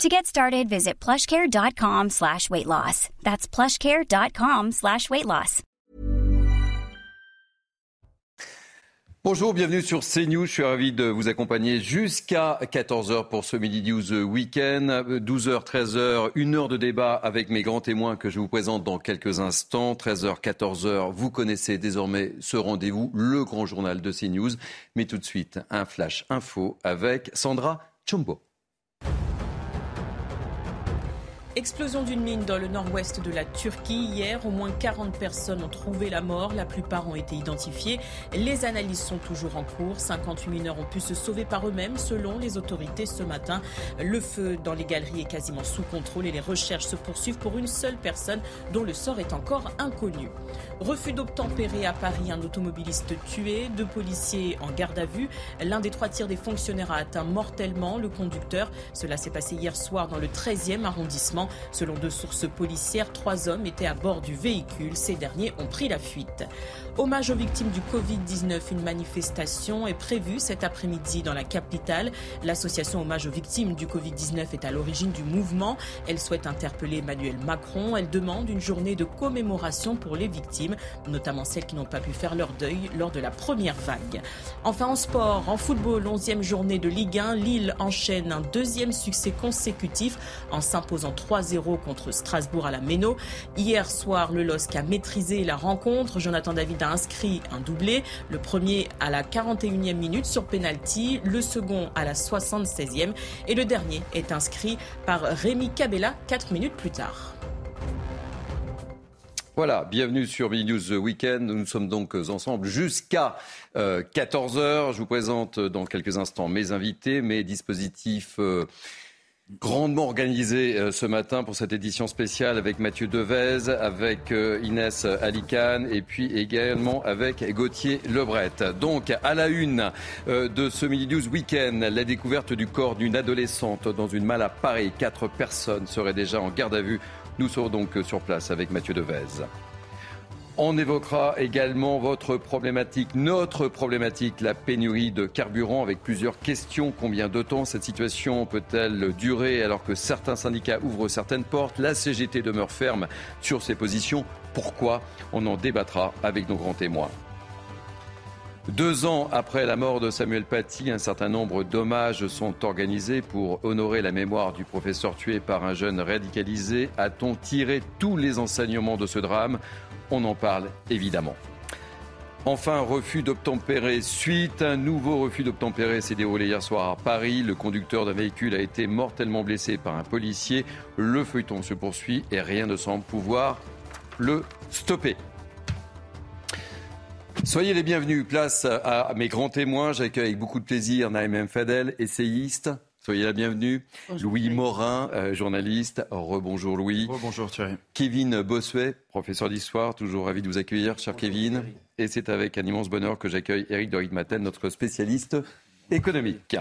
To get started, visit plushcare.com slash weight loss. That's plushcare.com slash weight loss. Bonjour, bienvenue sur CNews. Je suis ravi de vous accompagner jusqu'à 14h pour ce Midi News Weekend. 12h, 13h, une heure de débat avec mes grands témoins que je vous présente dans quelques instants. 13h, 14h, vous connaissez désormais ce rendez-vous, le grand journal de CNews. Mais tout de suite, un flash info avec Sandra Chombo. Explosion d'une mine dans le nord-ouest de la Turquie. Hier, au moins 40 personnes ont trouvé la mort. La plupart ont été identifiées. Les analyses sont toujours en cours. 58 mineurs ont pu se sauver par eux-mêmes, selon les autorités ce matin. Le feu dans les galeries est quasiment sous contrôle et les recherches se poursuivent pour une seule personne dont le sort est encore inconnu. Refus d'obtempérer à Paris, un automobiliste tué, deux policiers en garde à vue. L'un des trois tirs des fonctionnaires a atteint mortellement le conducteur. Cela s'est passé hier soir dans le 13e arrondissement. Selon deux sources policières, trois hommes étaient à bord du véhicule. Ces derniers ont pris la fuite. Hommage aux victimes du Covid-19, une manifestation est prévue cet après-midi dans la capitale. L'association Hommage aux victimes du Covid-19 est à l'origine du mouvement. Elle souhaite interpeller Emmanuel Macron. Elle demande une journée de commémoration pour les victimes, notamment celles qui n'ont pas pu faire leur deuil lors de la première vague. Enfin en sport, en football, 11e journée de Ligue 1, Lille enchaîne un deuxième succès consécutif en s'imposant 3-0 contre Strasbourg à la Méno. Hier soir, le LOSC a maîtrisé la rencontre. Jonathan David inscrit un doublé, le premier à la 41e minute sur penalty, le second à la 76e et le dernier est inscrit par Rémi Cabella 4 minutes plus tard. Voilà, bienvenue sur Mini News Weekend. Nous sommes donc ensemble jusqu'à 14h. Je vous présente dans quelques instants mes invités, mes dispositifs euh, grandement organisé euh, ce matin pour cette édition spéciale avec Mathieu Devez, avec euh, Inès Alicane et puis également avec Gauthier Lebret. Donc à la une euh, de ce Mini News Weekend, la découverte du corps d'une adolescente dans une malle à Paris. Quatre personnes seraient déjà en garde à vue. Nous serons donc sur place avec Mathieu Devez. On évoquera également votre problématique, notre problématique, la pénurie de carburant avec plusieurs questions. Combien de temps cette situation peut-elle durer alors que certains syndicats ouvrent certaines portes? La CGT demeure ferme sur ses positions. Pourquoi? On en débattra avec nos grands témoins. Deux ans après la mort de Samuel Paty, un certain nombre d'hommages sont organisés pour honorer la mémoire du professeur tué par un jeune radicalisé. A-t-on tiré tous les enseignements de ce drame? On en parle évidemment. Enfin, refus d'obtempérer. Suite, un nouveau refus d'obtempérer s'est déroulé hier soir à Paris. Le conducteur d'un véhicule a été mortellement blessé par un policier. Le feuilleton se poursuit et rien ne semble pouvoir le stopper. Soyez les bienvenus. Place à mes grands témoins. J'accueille avec beaucoup de plaisir Naïm Fadel, essayiste, Soyez la bienvenue. Louis Morin, euh, journaliste. Rebonjour Louis. Rebonjour Thierry. Kevin Bossuet, professeur d'histoire. Toujours ravi de vous accueillir, cher Kevin. Et c'est avec un immense bonheur que j'accueille Eric Dorit-Maten, notre spécialiste économique.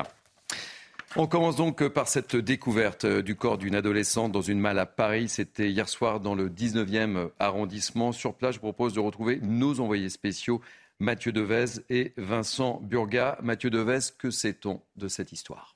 On commence donc par cette découverte du corps d'une adolescente dans une malle à Paris. C'était hier soir dans le 19e arrondissement. Sur place, je propose de retrouver nos envoyés spéciaux, Mathieu Devez et Vincent Burga. Mathieu Devez, que sait-on de cette histoire?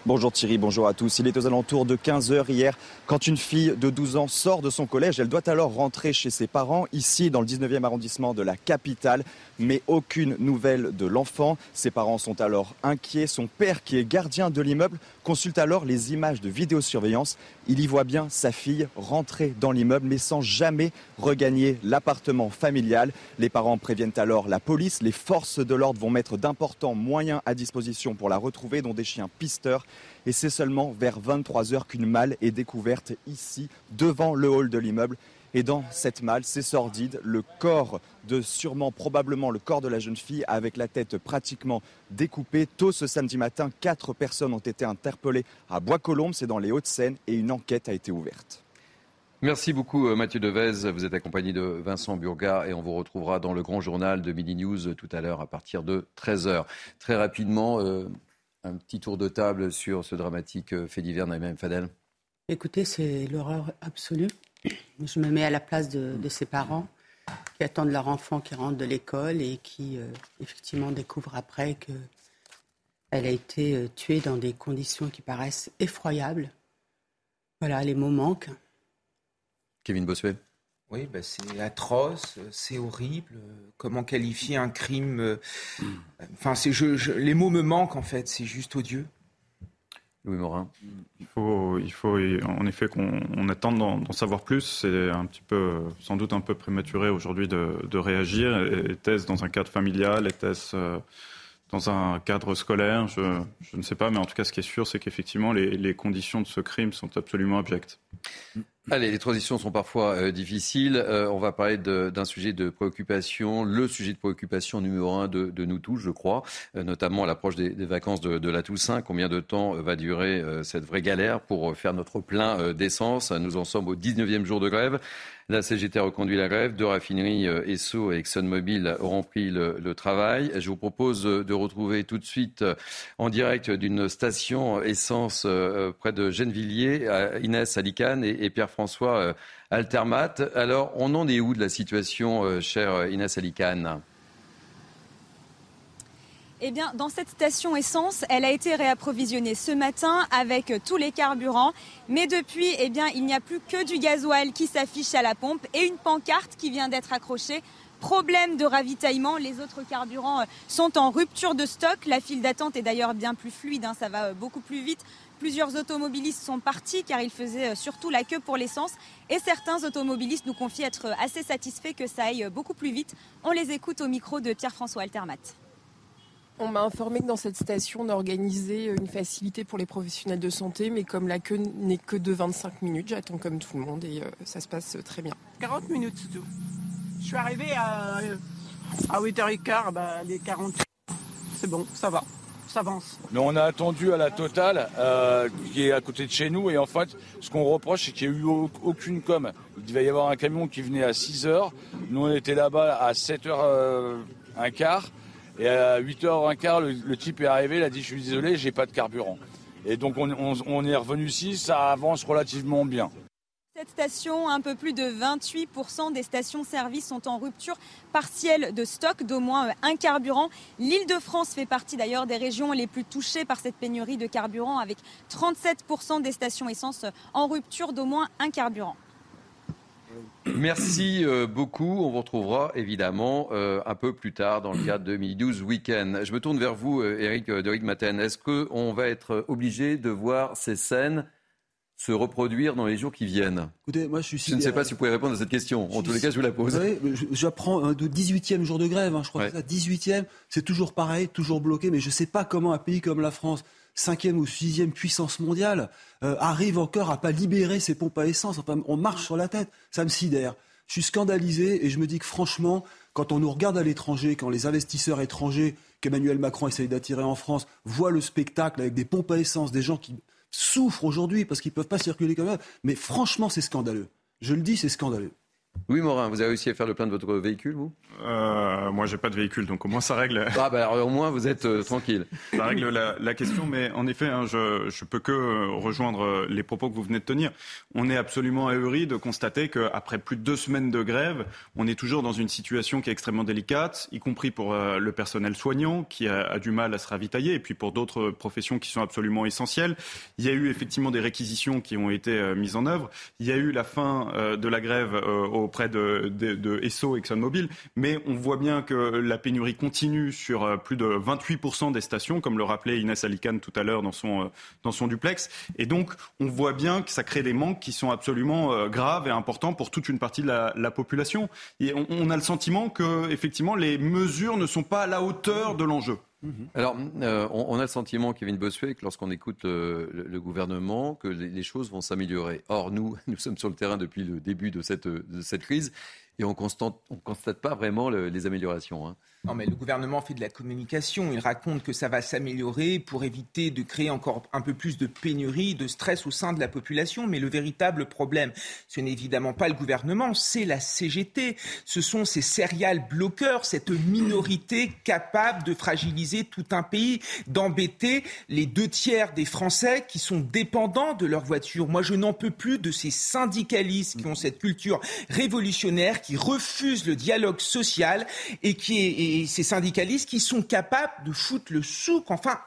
Bonjour Thierry, bonjour à tous. Il est aux alentours de 15h hier quand une fille de 12 ans sort de son collège. Elle doit alors rentrer chez ses parents, ici dans le 19e arrondissement de la capitale, mais aucune nouvelle de l'enfant. Ses parents sont alors inquiets. Son père, qui est gardien de l'immeuble, consulte alors les images de vidéosurveillance. Il y voit bien sa fille rentrer dans l'immeuble, mais sans jamais regagner l'appartement familial. Les parents préviennent alors la police. Les forces de l'ordre vont mettre d'importants moyens à disposition pour la retrouver, dont des chiens pisteurs. Et c'est seulement vers 23 heures qu'une malle est découverte ici, devant le hall de l'immeuble. Et dans cette malle, c'est sordide, le corps de sûrement, probablement le corps de la jeune fille avec la tête pratiquement découpée. Tôt ce samedi matin, quatre personnes ont été interpellées à Bois-Colombes, c'est dans les Hauts-de-Seine, et une enquête a été ouverte. Merci beaucoup euh, Mathieu Devez. Vous êtes accompagné de Vincent Burga et on vous retrouvera dans le grand journal de Midi News tout à l'heure à partir de 13h. Très rapidement, euh, un petit tour de table sur ce dramatique euh, fait divers, Naïm Fadel. Écoutez, c'est l'horreur absolue. Je me mets à la place de, de ses parents qui attendent leur enfant qui rentre de l'école et qui, effectivement, découvrent après qu'elle a été tuée dans des conditions qui paraissent effroyables. Voilà, les mots manquent. Kevin Bossuet oui, ben c'est atroce, c'est horrible. Comment qualifier un crime euh, Enfin, c'est je, les mots me manquent en fait. C'est juste odieux. Louis Morin. Il faut, il faut en effet qu'on attende d'en savoir plus. C'est un petit peu, sans doute un peu prématuré aujourd'hui de, de, réagir. Était-ce dans un cadre familial? Était-ce euh, dans un cadre scolaire? Je, je, ne sais pas, mais en tout cas, ce qui est sûr, c'est qu'effectivement, les, les conditions de ce crime sont absolument abjectes. Allez, les transitions sont parfois euh, difficiles. Euh, on va parler d'un sujet de préoccupation, le sujet de préoccupation numéro un de, nous tous, je crois, euh, notamment à l'approche des, vacances de, la Toussaint. Combien de temps va durer cette vraie galère pour faire notre plein d'essence? Nous en sommes au 19e jour de grève. La CGT a reconduit la grève. Deux raffineries, Esso et ExxonMobil, auront pris le, travail. Je vous propose de retrouver tout de suite en direct d'une station essence près de Gennevilliers, Inès Alicane et, et Pierre-François euh, Altermat. Alors, on en est où de la situation, euh, chère Inès Alicane? Eh bien, dans cette station essence, elle a été réapprovisionnée ce matin avec tous les carburants. Mais depuis, eh bien, il n'y a plus que du gasoil qui s'affiche à la pompe et une pancarte qui vient d'être accrochée. Problème de ravitaillement, les autres carburants euh, sont en rupture de stock. La file d'attente est d'ailleurs bien plus fluide, hein, ça va beaucoup plus vite. Plusieurs automobilistes sont partis car ils faisaient euh, surtout la queue pour l'essence et certains automobilistes nous confient être euh, assez satisfaits que ça aille euh, beaucoup plus vite. On les écoute au micro de Pierre-François Altermat. On m'a informé que dans cette station, on organisait une facilité pour les professionnels de santé, mais comme la queue n'est que de 25 minutes, j'attends comme tout le monde et ça se passe très bien. 40 minutes, c'est tout. Je suis arrivé à, à 8h15, bah, les 40. C'est bon, ça va s'avance. on a attendu à la totale, euh, qui est à côté de chez nous, et en fait, ce qu'on reproche, c'est qu'il n'y a eu aucune com. Il devait y avoir un camion qui venait à 6 h Nous, on était là-bas à 7 h euh, un quart. Et à 8 h un quart, le, type est arrivé, il a dit, je suis désolé, j'ai pas de carburant. Et donc, on, on est revenu ici, ça avance relativement bien. Cette station, un peu plus de 28% des stations-service sont en rupture partielle de stock d'au moins un carburant. L'île de France fait partie d'ailleurs des régions les plus touchées par cette pénurie de carburant avec 37% des stations essence en rupture d'au moins un carburant. Merci euh, beaucoup. On vous retrouvera évidemment euh, un peu plus tard dans le cadre de 2012 Week-end. Je me tourne vers vous, Eric euh, Maten. Est-ce qu'on va être obligé de voir ces scènes se reproduire dans les jours qui viennent Écoutez, moi, je, suis je ne sais pas si vous pouvez répondre à cette question. En tous les cas, je vous la pose. J'apprends un 18e jour de grève, hein, je crois que ça, 18e, c'est toujours pareil, toujours bloqué, mais je ne sais pas comment un pays comme la France, cinquième ou sixième puissance mondiale, euh, arrive encore à pas libérer ses pompes à essence. Enfin, on marche sur la tête, ça me sidère. Je suis scandalisé et je me dis que franchement, quand on nous regarde à l'étranger, quand les investisseurs étrangers qu'Emmanuel Macron essaye d'attirer en France voient le spectacle avec des pompes à essence, des gens qui souffrent aujourd'hui parce qu'ils peuvent pas circuler comme ça. Mais franchement, c'est scandaleux. Je le dis, c'est scandaleux. Oui, Morin, vous avez réussi à faire le plein de votre véhicule, vous? Euh, Moi, j'ai pas de véhicule, donc au moins ça règle. Ah, bah alors, au moins vous êtes euh, tranquille. Ça règle la, la, question, mais en effet, hein, je, je peux que rejoindre les propos que vous venez de tenir. On est absolument ahuri de constater qu'après plus de deux semaines de grève, on est toujours dans une situation qui est extrêmement délicate, y compris pour euh, le personnel soignant qui a, a, du mal à se ravitailler, et puis pour d'autres professions qui sont absolument essentielles. Il y a eu effectivement des réquisitions qui ont été euh, mises en œuvre. Il y a eu la fin euh, de la grève au auprès de, de, de ExxonMobil, mais on voit bien que la pénurie continue sur euh, plus de 28% des stations, comme le rappelait Inès Alicane tout à l'heure dans son, euh, dans son duplex. Et donc, on voit bien que ça crée des manques qui sont absolument euh, graves et importants pour toute une partie de la, la population. Et on, on, a le sentiment que, effectivement, les mesures ne sont pas à la hauteur de l'enjeu. Mhm. Alors, euh, on, a le sentiment, Kevin Bossuet, que lorsqu'on écoute le, le, gouvernement, que les, choses vont s'améliorer. Or, nous, nous sommes sur le terrain depuis le début de cette, crise et on ne constate, constate, pas vraiment les améliorations. Hein. Non, mais le gouvernement fait de la communication. Il raconte que ça va s'améliorer pour éviter de créer encore un peu plus de pénurie, de stress au sein de la population. Mais le véritable problème, ce n'est évidemment pas le gouvernement, c'est la CGT. Ce sont ces céréales bloqueurs, cette minorité capable de fragiliser tout un pays, d'embêter les deux tiers des Français qui sont dépendants de leur voiture. Moi, je n'en peux plus de ces syndicalistes qui ont cette culture révolutionnaire, qui refusent le dialogue social et qui est ces syndicalistes qui sont capables de foutre le souk. Enfin,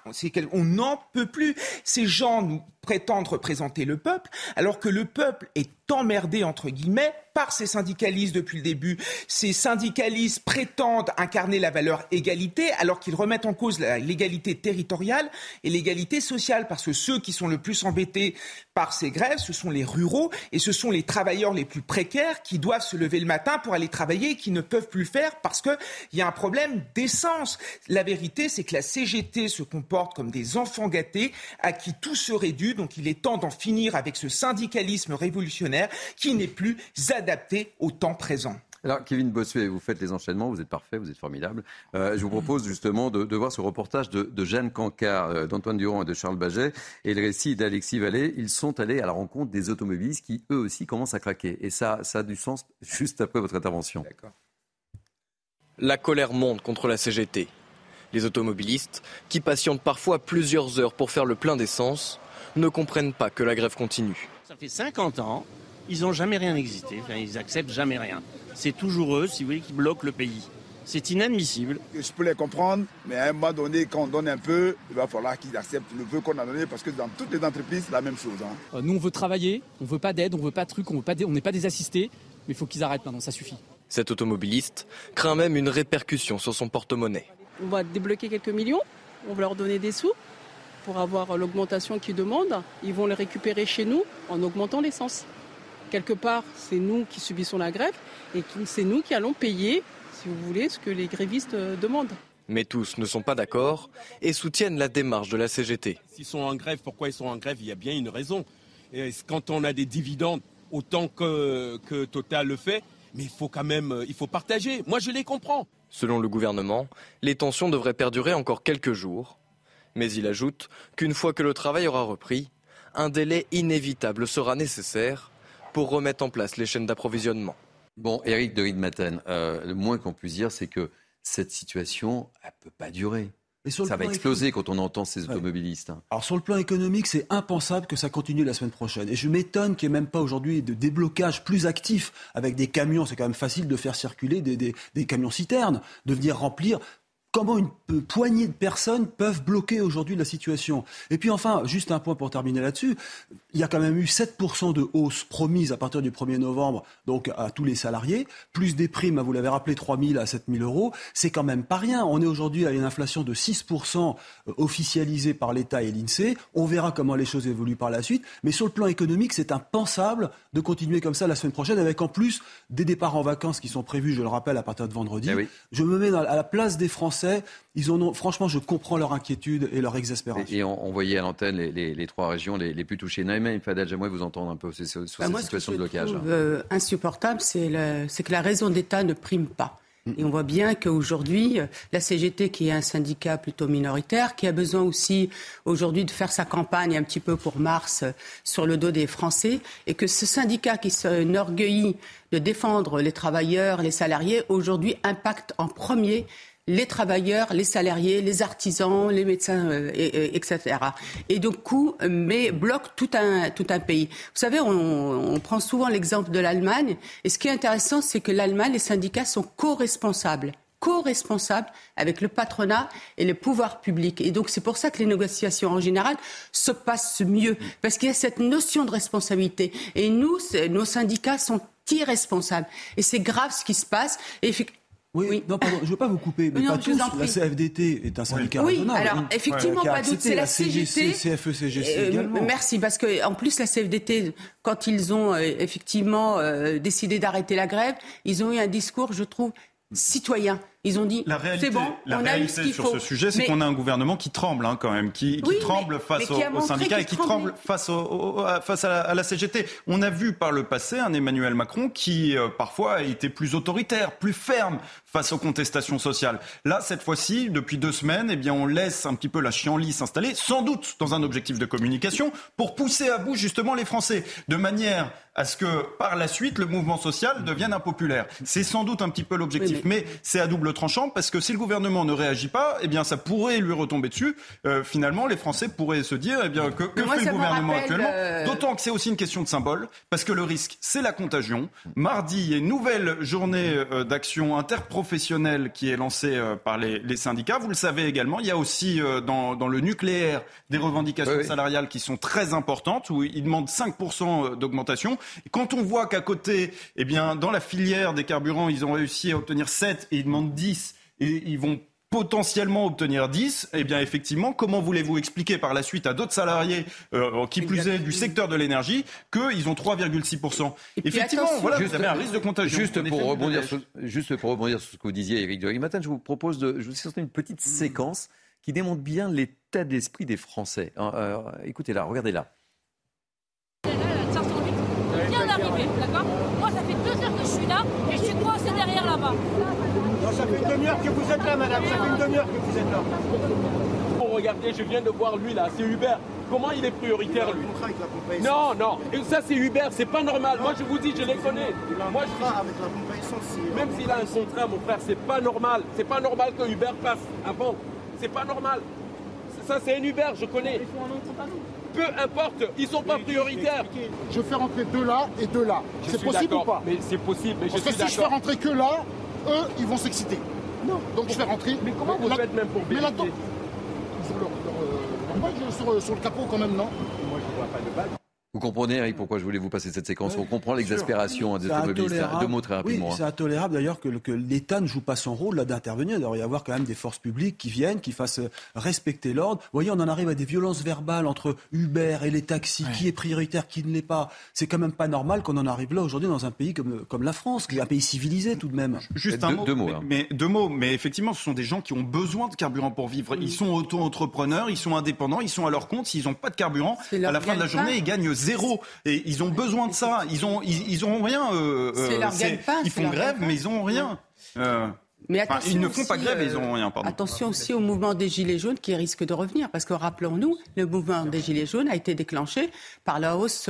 on n'en peut plus. Ces gens nous prétendent représenter le peuple, alors que le peuple est emmerdé, entre guillemets, par ces syndicalistes depuis le début. Ces syndicalistes prétendent incarner la valeur égalité alors qu'ils remettent en cause l'égalité territoriale et l'égalité sociale parce que ceux qui sont le plus embêtés par ces grèves, ce sont les ruraux et ce sont les travailleurs les plus précaires qui doivent se lever le matin pour aller travailler et qui ne peuvent plus le faire parce qu'il y a un problème d'essence. La vérité, c'est que la CGT se comporte comme des enfants gâtés à qui tout serait dû. Donc il est temps d'en finir avec ce syndicalisme révolutionnaire qui n'est plus adapté au temps présent. Alors, Kevin Bossuet, vous faites les enchaînements, vous êtes parfait, vous êtes formidable. Euh, je vous propose justement de, voir ce reportage de, Jeanne Cancard, euh, d'Antoine Durand et de Charles Baget, et le récit d'Alexis Vallée. Ils sont allés à la rencontre des automobilistes qui, eux aussi, commencent à craquer. Et ça, ça a du sens juste après votre intervention. La colère monte contre la CGT. Les automobilistes, qui patientent parfois plusieurs heures pour faire le plein d'essence, ne comprennent pas que la grève continue. Ça fait 50 ans ils n'ont jamais rien existé, ils acceptent jamais rien. C'est toujours eux, si vous voulez, qui bloquent le pays. C'est inadmissible. Je peux les comprendre, mais à un moment donné, quand on donne un peu, il va falloir qu'ils acceptent le peu qu'on a donné, parce que dans toutes les entreprises, c'est la même chose. Hein. Euh, nous, on veut travailler, on veut pas d'aide, on veut pas de trucs, on n'est pas des assistés, mais il faut qu'ils arrêtent maintenant, ça suffit. Cet automobiliste craint même une répercussion sur son porte-monnaie. On va débloquer quelques millions, on va leur donner des sous pour avoir l'augmentation qu'ils demandent. Ils vont les récupérer chez nous en augmentant l'essence quelque part, c'est nous qui subissons la grève et c'est nous qui allons payer, si vous voulez, ce que les grévistes euh, demandent. Mais tous ne sont pas d'accord et soutiennent la démarche de la CGT. S'ils sont en grève, pourquoi ils sont en grève? Il y a bien une raison. Et quand on a des dividendes, autant que, que Total le fait, mais il faut quand même euh, il faut partager. Moi, je les comprends. Selon le gouvernement, les tensions devraient perdurer encore quelques jours. Mais il ajoute qu'une fois que le travail aura repris, un délai inévitable sera nécessaire pour remettre en place les chaînes d'approvisionnement. Bon, Eric de Ridmaten, euh, le moins qu'on puisse dire, c'est que cette situation, elle ne peut pas durer. ça va exploser quand on entend ces automobilistes. Hein. Alors sur le plan économique, c'est impensable que ça continue la semaine prochaine. Et je m'étonne qu'il n'y ait même pas aujourd'hui de déblocage plus actif avec des camions. C'est quand même facile de faire circuler des, des camions citernes, de venir remplir comment une poignée de personnes peuvent bloquer aujourd'hui la situation. Et puis enfin, juste un point pour terminer là-dessus, il y a quand même eu 7% de hausse promise à partir du 1er novembre donc à tous les salariés, plus des primes, vous l'avez rappelé, 3 000 à 7 000 euros. C'est quand même pas rien. On est aujourd'hui à une inflation de 6% euh, officialisée par l'État et l'INSEE. On verra comment les choses évoluent par la suite. Mais sur le plan économique, c'est impensable de continuer comme ça la semaine prochaine avec en plus des départs en vacances qui sont prévus, je le rappelle, à partir de vendredi. Eh je me mets à la place des Français ils ont, franchement, je comprends leur inquiétude et leur exaspération. Et, on, voyait à l'antenne les, trois régions les, plus touchées. Naïma Fadel, j'aimerais vous entendre un peu sur, bah, cette situation de blocage. Ce que je trouve euh, insupportable, c'est que la raison d'État ne prime pas. Et on voit bien qu'aujourd'hui, la CGT, qui est un syndicat plutôt minoritaire, qui a besoin aussi aujourd'hui de faire sa campagne un petit peu pour mars sur le dos des Français, et que ce syndicat qui s'enorgueillit de défendre les travailleurs, les salariés, aujourd'hui impacte en premier les travailleurs, les salariés, les artisans, les médecins, euh, etc. Et donc, coup, mais bloque tout un, tout un pays. Vous savez, on, on prend souvent l'exemple de l'Allemagne, et ce qui est intéressant, c'est que l'Allemagne, les syndicats sont co-responsables co-responsables avec le patronat et le pouvoir public. Et donc c'est pour ça que les négociations en général se passent mieux, parce qu'il y a cette notion de responsabilité. Et nous, nos syndicats sont irresponsables. Et c'est grave ce qui se passe. Et oui, non, pardon, je ne veux pas vous couper, mais pas tous. La CFDT est un syndicat oui. Oui, alors effectivement, pas doute, c'est la CGT. CFE-CGC euh, également. Merci, parce que en plus, la CFDT, quand ils ont euh, effectivement euh, décidé d'arrêter la grève, ils ont eu un discours, je trouve, citoyen Ils ont dit, la réalité, c'est bon, la on a eu ce qu'il sur ce sujet, c'est Mais- qu'on a un gouvernement qui tremble hein, quand même, qui, qui Oui, tremble mais- face aux, syndicats et qui tremble face, au- au- à, face à, la, à la CGT. On a vu par le passé un Emmanuel Macron qui euh, parfois a été plus autoritaire, plus ferme face aux contestations sociales. Là, cette fois-ci, depuis deux semaines, eh bien, on laisse un petit peu la chienlit s'installer, sans doute dans un objectif de communication, pour pousser à bout justement les Français, de manière à ce que par la suite le mouvement social devienne impopulaire. C'est sans doute un petit peu l'objectif, mais, c'est à double tranchant parce que si le gouvernement ne réagit pas, eh bien ça pourrait lui retomber dessus. Euh, finalement, les Français pourraient se dire, eh bien que, que moi, fait le me gouvernement actuellement euh, D'autant que c'est aussi une question de symbole, parce que le risque, c'est la contagion. Mardi, il y a une nouvelle journée euh, d'action interprofessionnelle qui est lancée euh, par les, les syndicats. Vous le savez également, il y a aussi euh, dans, dans le nucléaire des revendications Oui, salariales qui sont très importantes, où ils demandent 5% d'augmentation. Et Quand on voit qu'à côté, eh bien, dans la filière des carburants, ils ont réussi à obtenir 7 et ils demandent 10, et ils vont potentiellement obtenir 10, eh bien effectivement, comment voulez-vous expliquer par la suite à d'autres salariés, euh, qui plus est du secteur de l'énergie, qu'ils ont 3,6% Effectivement, voilà, vous avez un risque de contagion. Juste pour, rebondir sur, juste pour rebondir sur ce que vous disiez, Eric de matin, je vous propose de je vous sortir une petite séquence qui démontre bien l'état d'esprit des Français. Hein, euh, Écoutez-la, regardez-la. vient d'arriver, d'accord? Moi, ça fait deux heures que je suis là et je suis coincé derrière là-bas. Ça fait une demi-heure que vous êtes là, madame. Ça fait une demi-heure que vous êtes là. Oh, regardez, je viens de voir lui là, c'est Hubert. Comment il est prioritaire lui? Non, non, et ça c'est Hubert, c'est pas normal. Moi je vous dis, je les connais. Moi, je... Même s'il a un contrat, mon frère, c'est pas normal. C'est pas normal que Hubert passe avant. C'est pas normal. Ça c'est un Hubert, je connais. Peu importe, ils sont pas prioritaires. Je fais rentrer deux là et deux là. C'est possible ou pas Mais c'est possible, mais Parce je que suis si je fais rentrer que là, eux, ils vont s'exciter. Non. Donc je fais rentrer. Mais comment vous faites même pour Mais vérifier ils ont leur, leur, euh, leur badge sur, sur le capot quand même, non? Moi je vois pas de badge. Vous comprenez, Eric, pourquoi je voulais vous passer cette séquence On comprend l'exaspération hein, des automobilistes. Deux mots très rapidement. Oui, hein. c'est intolérable d'ailleurs que, l'État ne joue pas son rôle là d'intervenir. Il devrait y avoir quand même des forces publiques qui viennent, qui fassent euh, respecter l'ordre. Vous voyez, on en arrive à des violences verbales entre Uber et les taxis, qui est prioritaire, qui ne l'est pas? C'est quand même pas normal qu'on en arrive là aujourd'hui dans un pays comme, comme la France, qui est un pays civilisé tout de même. Juste un mot, mais, mais deux mots. Mais effectivement, ce sont des gens qui ont besoin de carburant pour vivre. Ils sont auto-entrepreneurs, ils sont indépendants, ils sont à leur compte. S'ils n'ont pas de carburant, à la fin de la journée, ils gagnent zéro. Et ils ont besoin de ça. Ils ont, ils, ils ont rien. euh, C'est euh, Ils font grève, mais ils ont rien. Euh, Mais enfin, attention ils ne font pas aussi, grève, et ils euh, ont rien. Pardon. Attention aussi au mouvement des Gilets jaunes qui risque de revenir. Parce que rappelons-nous, le mouvement des Gilets jaunes a été déclenché par la hausse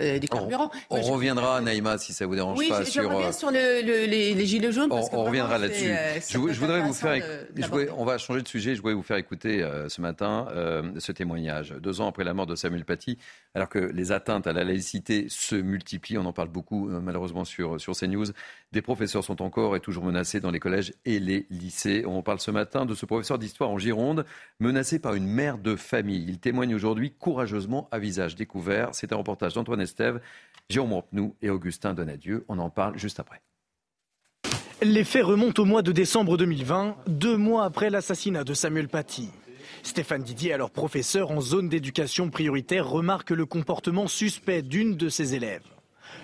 euh, des carburants. On je- reviendra, Naïma, si ça vous dérange Oui, pas, je, je sur. reviens euh, sur le- le- les, les Gilets jaunes. On, parce que on reviendra là-dessus. euh, Je, vou- je voudrais vous faire. de- on va changer de sujet. Je voudrais vous faire écouter euh, ce matin ce témoignage. Deux ans après la mort de Samuel Paty, alors que les atteintes à la laïcité se multiplient, on en parle beaucoup malheureusement sur, sur CNews, des professeurs sont encore et toujours menacés dans les collèges et les lycées. On parle ce matin de ce professeur d'histoire en Gironde, menacé par une mère de famille. Il témoigne aujourd'hui courageusement à visage découvert. C'est un reportage d'Antoine Jérôme et Augustin Donadieu. On en parle juste après. Les faits remontent au mois de décembre 2020, deux mois après l'assassinat de Samuel Paty. Stéphane Didier, alors professeur en zone d'éducation prioritaire, remarque le comportement suspect d'une de ses élèves.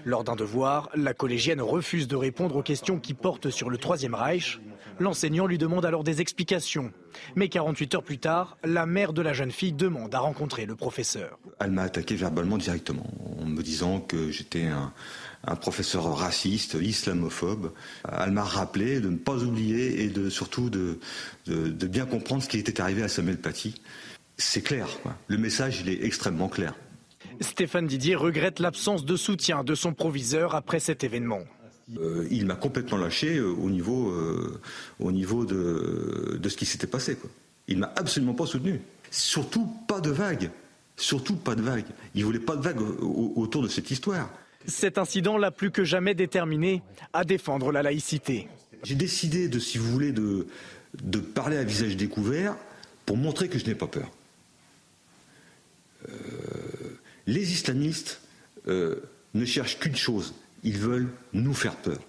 Lors d'un devoir, la collégienne refuse de répondre aux questions qui portent sur le Troisième Reich. L'enseignant lui demande alors des explications. Mais 48 heures plus tard, la mère de la jeune fille demande à rencontrer le professeur. Elle m'a attaqué verbalement directement en me disant que j'étais un, un professeur raciste, islamophobe. Elle m'a rappelé de ne pas oublier et de surtout de, de, de bien comprendre ce qui était arrivé à Samuel Paty. C'est clair, quoi. le message il est extrêmement clair. Stéphane Didier regrette l'absence de soutien de son proviseur après cet événement. Euh, il m'a complètement lâché euh, au niveau, euh, au niveau de, de ce qui s'était passé. Quoi. Il m'a absolument pas soutenu. Surtout pas de vague. Surtout pas de vague. Il voulait pas de vague au- au- autour de cette histoire. Cet incident l'a plus que jamais déterminé à défendre la laïcité. J'ai décidé de, si vous voulez, de, de parler à visage découvert pour montrer que je n'ai pas peur. Euh, les islamistes euh, ne cherchent qu'une chose, ils veulent nous faire peur.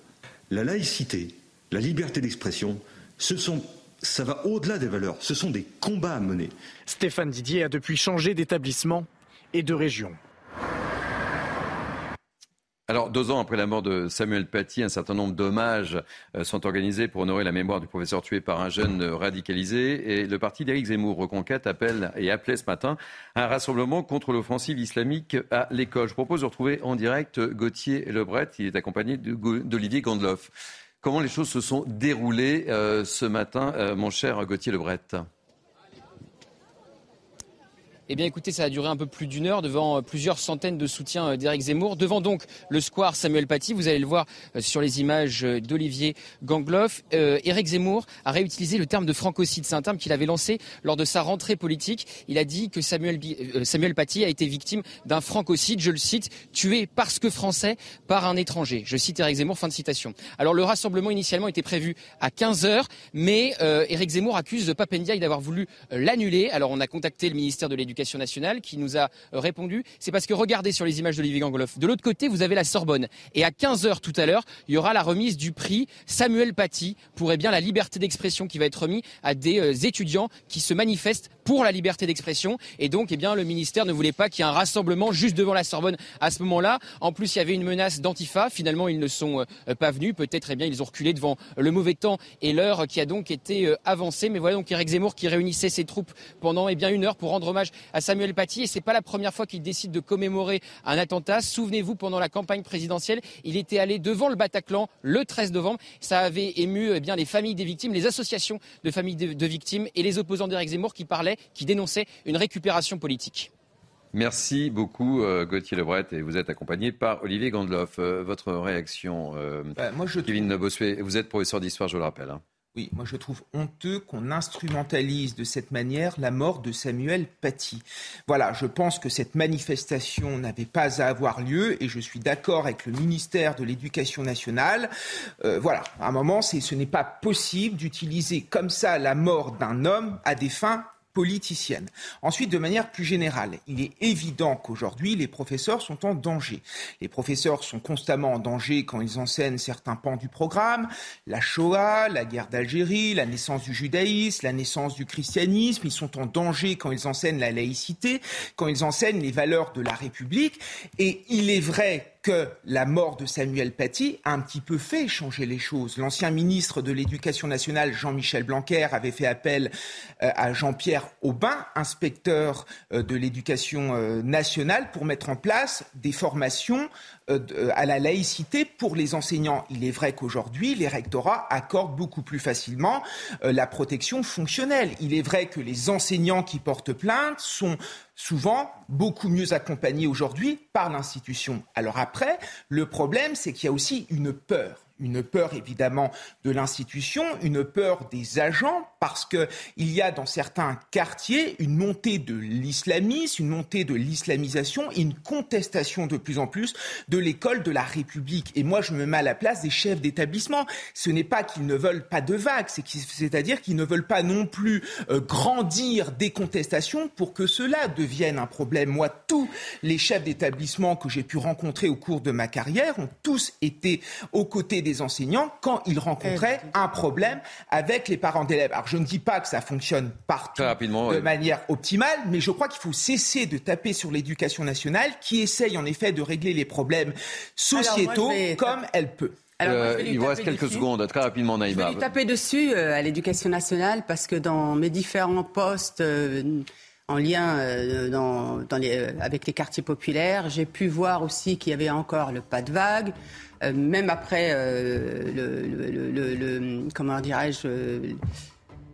La laïcité, la liberté d'expression, ce sont, ça va au-delà des valeurs, ce sont des combats à mener. Stéphane Didier a depuis changé d'établissement et de région. Alors, deux ans après la mort de Samuel Paty, un certain nombre d'hommages euh, sont organisés pour honorer la mémoire du professeur tué par un jeune radicalisé. Et le parti d'Éric Zemmour, Reconquête, appelle et appelait ce matin un rassemblement contre l'offensive islamique à l'école. Je propose de retrouver en direct Gauthier Lebret. Il est accompagné d'Olivier Gandloff. Comment les choses se sont déroulées euh, ce matin, euh, mon cher Gauthier Lebret? Eh bien écoutez, ça a duré un peu plus d'une heure devant euh, plusieurs centaines de soutiens euh, d'Éric Zemmour. Devant donc le square Samuel Paty, vous allez le voir euh, sur les images d'Olivier Gangloff. Éric Zemmour a réutilisé le terme de francocide. C'est un terme qu'il avait lancé lors de sa rentrée politique. Il a dit que Samuel, Samuel Paty a été victime d'un francocide, je le cite, tué parce que français par un étranger. Je cite Éric Zemmour, fin de citation. Alors le rassemblement initialement était prévu à 15 heures, mais Éric Zemmour accuse Papendiaï d'avoir voulu l'annuler. Alors on a contacté le ministère de l'Éducation nationale qui nous a euh, répondu. C'est parce que regardez sur les images d'Olivier Gangoloff. De l'autre côté, vous avez la Sorbonne. Et à 15h tout à l'heure, il y aura la remise du prix Samuel Paty pour eh bien, la liberté d'expression qui va être remis à des euh, étudiants qui se manifestent pour la liberté d'expression. Et donc, eh bien, le ministère ne voulait pas qu'il y ait un rassemblement juste devant la Sorbonne à ce moment-là. En plus, il y avait une menace d'antifa. Finalement, ils ne sont euh, pas venus. Peut-être, eh bien, ils ont reculé devant le mauvais temps et l'heure qui a donc été avancée. Mais voilà donc Eric Zemmour qui réunissait ses troupes pendant eh bien, une heure pour rendre hommage à Samuel Paty et c'est pas la première fois qu'il décide de commémorer un attentat. Souvenez-vous, pendant la campagne présidentielle, il était allé devant le Bataclan le 13 novembre. Ça avait ému eh bien les familles des victimes, les associations de familles de, victimes et les opposants d'Éric Zemmour qui parlaient, qui dénonçaient une récupération politique. Merci beaucoup euh, Gauthier Lebret et vous êtes accompagné par Olivier Gandloff. Euh, votre réaction, euh, bah, moi je Kevin Bossuet, vous êtes professeur d'histoire, je le rappelle. Hein. Oui, moi je trouve honteux qu'on instrumentalise de cette manière la mort de Samuel Paty. Voilà, je pense que cette manifestation n'avait pas à avoir lieu et je suis d'accord avec le ministère de l'Éducation nationale. Euh, voilà, à un moment, ce n'est pas possible d'utiliser comme ça la mort d'un homme à des fins politicienne. Ensuite, de manière plus générale, il est évident qu'aujourd'hui, les professeurs sont en danger. Les professeurs sont constamment en danger quand ils enseignent certains pans du programme, la Shoah, la guerre d'Algérie, la naissance du judaïsme, la naissance du christianisme. Ils sont en danger quand ils enseignent la laïcité, quand ils enseignent les valeurs de la République. Et il est vrai que la mort de Samuel Paty a un petit peu fait changer les choses. L'ancien ministre de l'Éducation nationale, Jean-Michel Blanquer, avait fait appel euh, à Jean-Pierre Aubin, inspecteur euh, de l'Éducation euh, nationale, pour mettre en place des formations à la laïcité pour les enseignants. Il est vrai qu'aujourd'hui, les rectorats accordent beaucoup plus facilement la protection fonctionnelle. Il est vrai que les enseignants qui portent plainte sont souvent beaucoup mieux accompagnés aujourd'hui par l'institution. Alors après, le problème, c'est qu'il y a aussi une peur une peur évidemment de l'institution, une peur des agents, parce qu'il y a dans certains quartiers une montée de l'islamisme, une montée de l'islamisation, une contestation de plus en plus de l'école de la République. Et moi, je me mets à la place des chefs d'établissement. Ce n'est pas qu'ils ne veulent pas de vagues, c'est-à-dire qu'ils ne veulent pas non plus euh, grandir des contestations pour que cela devienne un problème. Moi, tous les chefs d'établissement que j'ai pu rencontrer au cours de ma carrière ont tous été aux côtés des enseignants quand ils rencontraient un problème avec les parents d'élèves. Alors je ne dis pas que ça fonctionne partout de manière optimale, mais je crois qu'il faut cesser de taper sur l'éducation nationale qui essaye en effet de régler les problèmes sociétaux comme elle peut. Euh, il vous reste quelques secondes, très rapidement, Naïma. Je vais taper dessus euh, à l'éducation nationale parce que dans mes différents postes euh, en lien dans, avec les quartiers populaires, j'ai pu voir aussi qu'il y avait encore le pas de vague. Euh, même après euh, le, comment dirais-je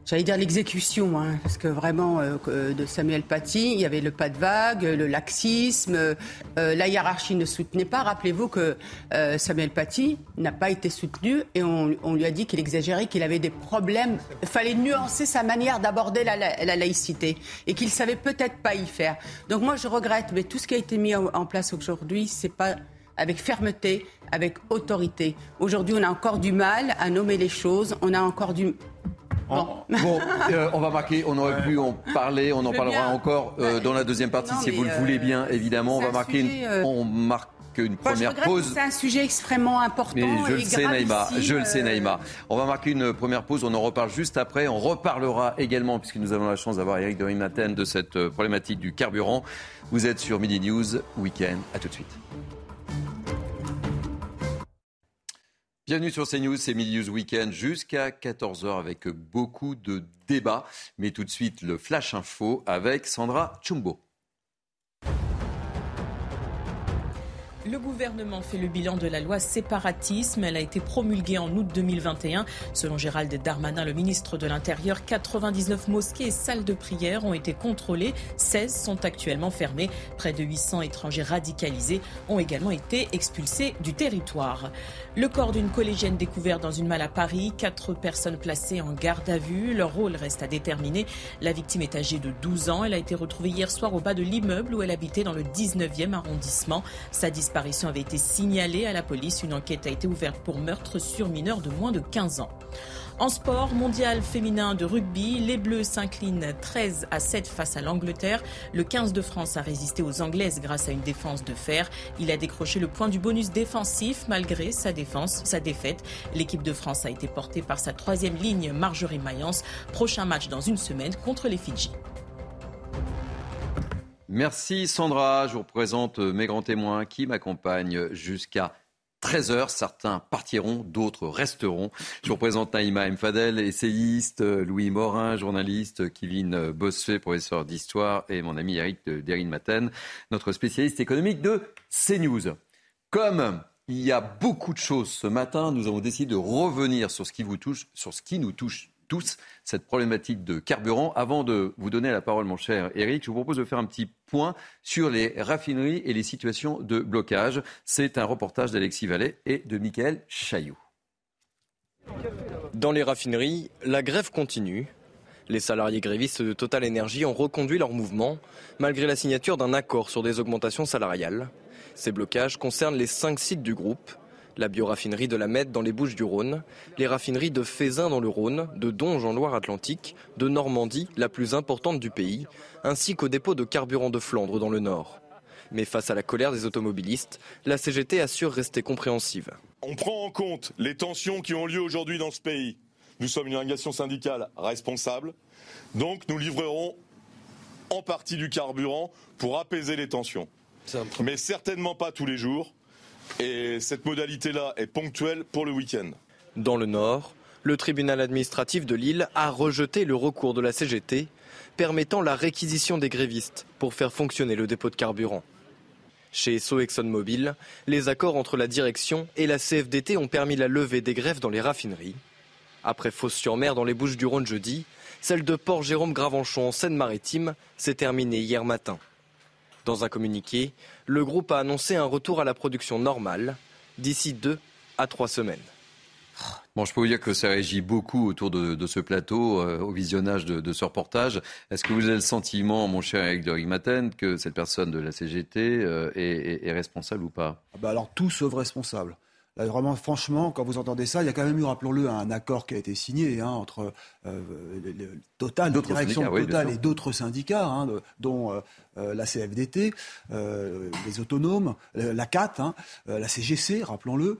J'allais dire l'exécution, hein, parce que vraiment, euh, de Samuel Paty, il y avait le pas de vague, le laxisme, la hiérarchie ne soutenait pas. Rappelez-vous que Samuel Paty n'a pas été soutenu et on, lui a dit qu'il exagérait, qu'il avait des problèmes. Il fallait nuancer sa manière d'aborder la, laïcité et qu'il savait peut-être pas y faire. Donc moi, je regrette, mais tout ce qui a été mis en, en place aujourd'hui, c'est pas avec fermeté, avec autorité. Aujourd'hui, on a encore du mal à nommer les choses, on a encore du... Bon, euh, on va marquer, on aurait pu en parler, on en parlera encore euh, dans la deuxième partie si vous le voulez bien, euh, évidemment. On va marquer une, on marque une première pause. C'est un sujet extrêmement important. Mais je le sais, Naïma. Je le sais, Naïma. On va marquer une première pause. On en reparle juste après. On reparlera également, puisque nous avons la chance d'avoir Eric de Rimaten, de cette problématique du carburant. Vous êtes sur Midi News Weekend. À tout de suite. Bienvenue sur CNews, c'est Midi Weekend jusqu'à 14h avec beaucoup de débats. Mais tout de suite, le Flash Info avec Sandra Chumbo. Le gouvernement fait le bilan de la loi séparatisme. Elle a été promulguée en août 2021. Selon Gérald Darmanin, le ministre de l'Intérieur, 99 mosquées et salles de prière ont été contrôlées. 16 sont actuellement fermées. Près de 800 étrangers radicalisés ont également été expulsés du territoire. Le corps d'une collégienne découvert dans une malle à Paris. Quatre personnes placées en garde à vue. Leur rôle reste à déterminer. La victime est âgée de 12 ans. Elle a été retrouvée hier soir au bas de l'immeuble où elle habitait dans le 19e arrondissement. Avait été signalée à la police. Une enquête a été ouverte pour meurtre sur mineur de moins de 15 ans. En sport, mondial féminin de rugby, les Bleus s'inclinent 13 à 7 face à l'Angleterre. Le 15 de France a résisté aux Anglaises grâce à une défense de fer. Il a décroché le point du bonus défensif malgré sa défense, sa défaite. L'équipe de France a été portée par sa troisième ligne, Marjorie Mayence. Prochain match dans une semaine contre les Fidji. Merci Sandra. Je vous présente mes grands témoins qui m'accompagnent jusqu'à 13h. Certains partiront, d'autres resteront. Je vous présente Naïma Mfadel, essayiste, Louis Morin, journaliste, Kevin Bossuet, professeur d'histoire, et mon ami Eric Derin Maten, notre spécialiste économique de CNews. Comme il y a beaucoup de choses ce matin, nous avons décidé de revenir sur ce qui vous touche, sur ce qui nous touche tous cette problématique de carburant. Avant de vous donner la parole, mon cher Eric, je vous propose de faire un petit point sur les raffineries et les situations de blocage. C'est un reportage d'Alexis Vallet et de Michael Chailloux. Dans les raffineries, la grève continue. Les salariés grévistes de Total Energy ont reconduit leur mouvement malgré la signature d'un accord sur des augmentations salariales. Ces blocages concernent les cinq sites du groupe la bioraffinerie de la Mette dans les Bouches du Rhône, les raffineries de Fézin dans le Rhône, de Donge en Loire-Atlantique, de Normandie, la plus importante du pays, ainsi qu'au dépôt de carburant de Flandre dans le Nord. Mais face à la colère des automobilistes, la CGT assure rester compréhensive. On prend en compte les tensions qui ont lieu aujourd'hui dans ce pays. Nous sommes une organisation syndicale responsable, donc nous livrerons en partie du carburant pour apaiser les tensions. Mais certainement pas tous les jours. Et cette modalité-là est ponctuelle pour le week-end. Dans le Nord, le tribunal administratif de Lille a rejeté le recours de la CGT permettant la réquisition des grévistes pour faire fonctionner le dépôt de carburant. Chez Esso ExxonMobil, les accords entre la direction et la CFDT ont permis la levée des grèves dans les raffineries. Après Fos-sur-Mer dans les Bouches du Rhône jeudi, celle de Port-Jérôme Gravenchon en Seine-Maritime s'est terminée hier matin. Dans un communiqué, le groupe a annoncé un retour à la production normale d'ici deux à trois semaines. Bon, je peux vous dire que ça réagit beaucoup autour de, ce plateau, euh, au visionnage de, ce reportage. Est-ce que vous avez le sentiment, mon cher Eric de Rigmaten, que cette personne de la CGT euh, est, responsable ou pas? Ah bah Alors, tout sauf responsable. Là, vraiment, franchement, quand vous entendez ça, il y a quand même eu, rappelons-le, un accord qui a été signé hein, entre euh, Total, la direction Total et d'autres syndicats, hein, dont euh, euh, la CFDT, les autonomes, la CAT, hein, la CGC, rappelons-le.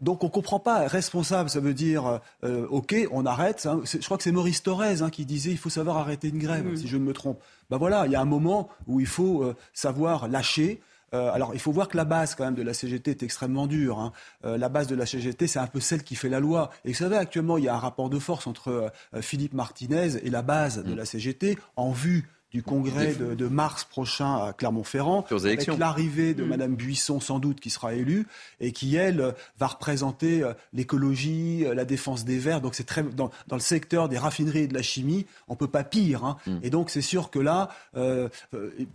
donc on ne comprend pas. Responsable, ça veut dire, OK, on arrête. je crois que c'est Maurice Thorez qui disait il faut savoir arrêter une grève, mmh. si je ne me trompe. Ben voilà, il y a un moment où il faut savoir lâcher. Euh, alors, il faut voir que la base quand même de la CGT est extrêmement dure. Hein. Euh, la base de la CGT, c'est un peu celle qui fait la loi. Et vous savez, actuellement, il y a un rapport de force entre euh, Philippe Martinez et la base de mm. la CGT en vue du congrès de, mars prochain à Clermont-Ferrand, avec l'arrivée de mm. Madame Buisson sans doute qui sera élue et qui elle va représenter euh, l'écologie, euh, la défense des Verts. Donc c'est très dans, le secteur des raffineries et de la chimie, on peut pas pire. Hein. Mm. Et donc c'est sûr que là, euh,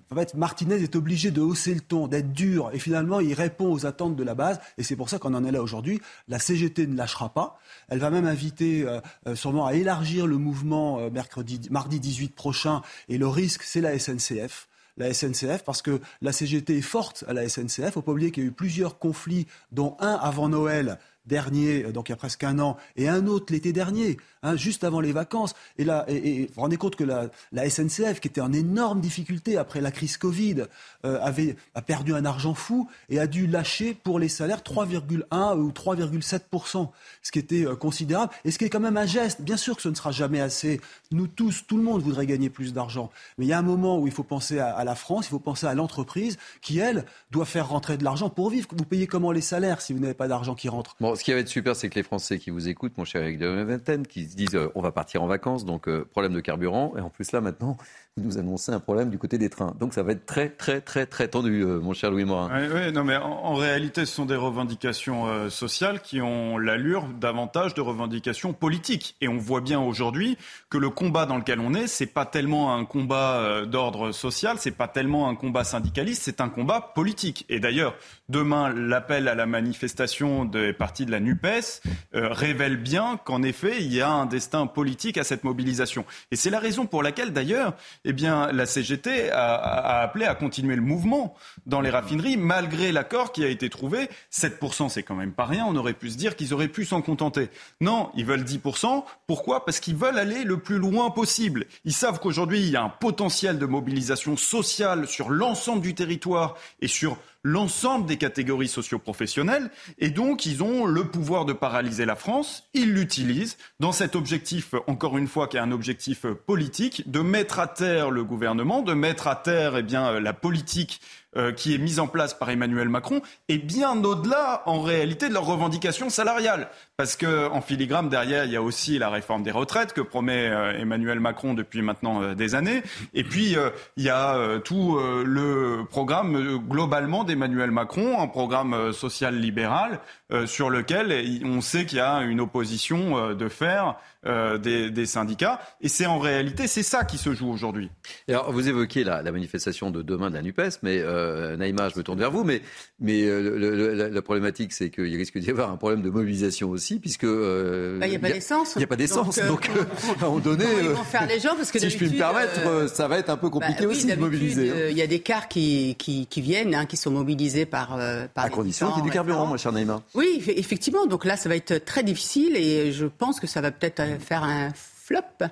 en fait, Martinez est obligé de hausser le ton, d'être dur, et finalement il répond aux attentes de la base. Et c'est pour ça qu'on en est là aujourd'hui. La CGT ne lâchera pas. Elle va même inviter sûrement à élargir le mouvement mercredi, mardi 18 prochain et le risque c'est la SNCF la SNCF parce que la CGT est forte à la SNCF. Il ne faut pas oublier qu'il y a eu plusieurs conflits, dont un avant Noël dernier, euh, donc il y a presque un an, et un autre l'été dernier, hein, juste avant les vacances. Et là, et, vous vous rendez compte que la, SNCF, qui était en énorme difficulté après la crise Covid, euh, avait, a perdu un argent fou et a dû lâcher pour les salaires 3,1 ou 3,7%, ce qui était euh, considérable et ce qui est quand même un geste. Bien sûr que ce ne sera jamais assez. Nous tous, tout le monde voudrait gagner plus d'argent. Mais il y a un moment où il faut penser à, la France, il faut penser à l'entreprise qui, elle, doit faire rentrer de l'argent pour vivre. Vous payez comment les salaires si vous n'avez pas d'argent qui rentre? Bon, ce qui va être super, c'est que les Français qui vous écoutent, mon cher Eric de qui se disent euh, on va partir en vacances, donc euh, problème de carburant. Et en plus, là, maintenant, nous annoncez un problème du côté des trains. Donc ça va être très, très, très, très tendu, euh, mon cher Louis Morin. Oui, non, mais en, réalité, ce sont des revendications sociales qui ont l'allure davantage de revendications politiques. Et on voit bien aujourd'hui que le combat dans lequel on est, c'est pas tellement un combat d'ordre social, c'est pas tellement un combat syndicaliste, c'est un combat politique. Et d'ailleurs, demain, l'appel à la manifestation des partis de la NUPES euh, révèle bien qu'en effet, il y a un destin politique à cette mobilisation. Et c'est la raison pour laquelle, d'ailleurs, eh bien, la CGT a, appelé à continuer le mouvement dans les raffineries, malgré l'accord qui a été trouvé. 7%, c'est quand même pas rien. On aurait pu se dire qu'ils auraient pu s'en contenter. Non, ils veulent 10%. Pourquoi? Parce qu'ils veulent aller le plus loin possible. Ils savent qu'aujourd'hui, il y a un potentiel de mobilisation sociale sur l'ensemble du territoire et sur l'ensemble des catégories socioprofessionnelles et donc ils ont le pouvoir de paralyser la France. Ils l'utilisent dans cet objectif, encore une fois, qui est un objectif politique, de mettre à terre le gouvernement, de mettre à terre eh bien, la politique euh, qui est mise en place par Emmanuel Macron est bien au-delà, en réalité, de leurs revendications salariales. Parce qu'en filigrane, derrière, il y a aussi la réforme des retraites que promet euh, Emmanuel Macron depuis maintenant euh, des années. Et puis, il y a tout le programme globalement d'Emmanuel Macron, un programme social libéral sur lequel on sait qu'il y a une opposition de fer euh, des, syndicats. Et c'est en réalité, c'est ça qui se joue aujourd'hui. Alors, vous évoquez la, manifestation de demain de la NUPES, mais euh, Naïma, je me tourne vers vous, mais, mais euh, la, problématique, c'est qu'il risque d'y avoir un problème de mobilisation aussi, puisque... Bah, il n'y a pas d'essence. Il n'y a pas d'essence, donc, à un moment donné... ils vont faire les gens parce que Si je puis me permettre, ça va être un peu compliqué bah aussi de mobiliser. Hein. Il y a des cars qui, qui, viennent, hein, qui sont mobilisés par... par à condition qu'il y ait du carburant, moi, cher Naïma. Oui, effectivement. Donc là, ça va être très difficile et je pense que ça va peut-être faire un flop.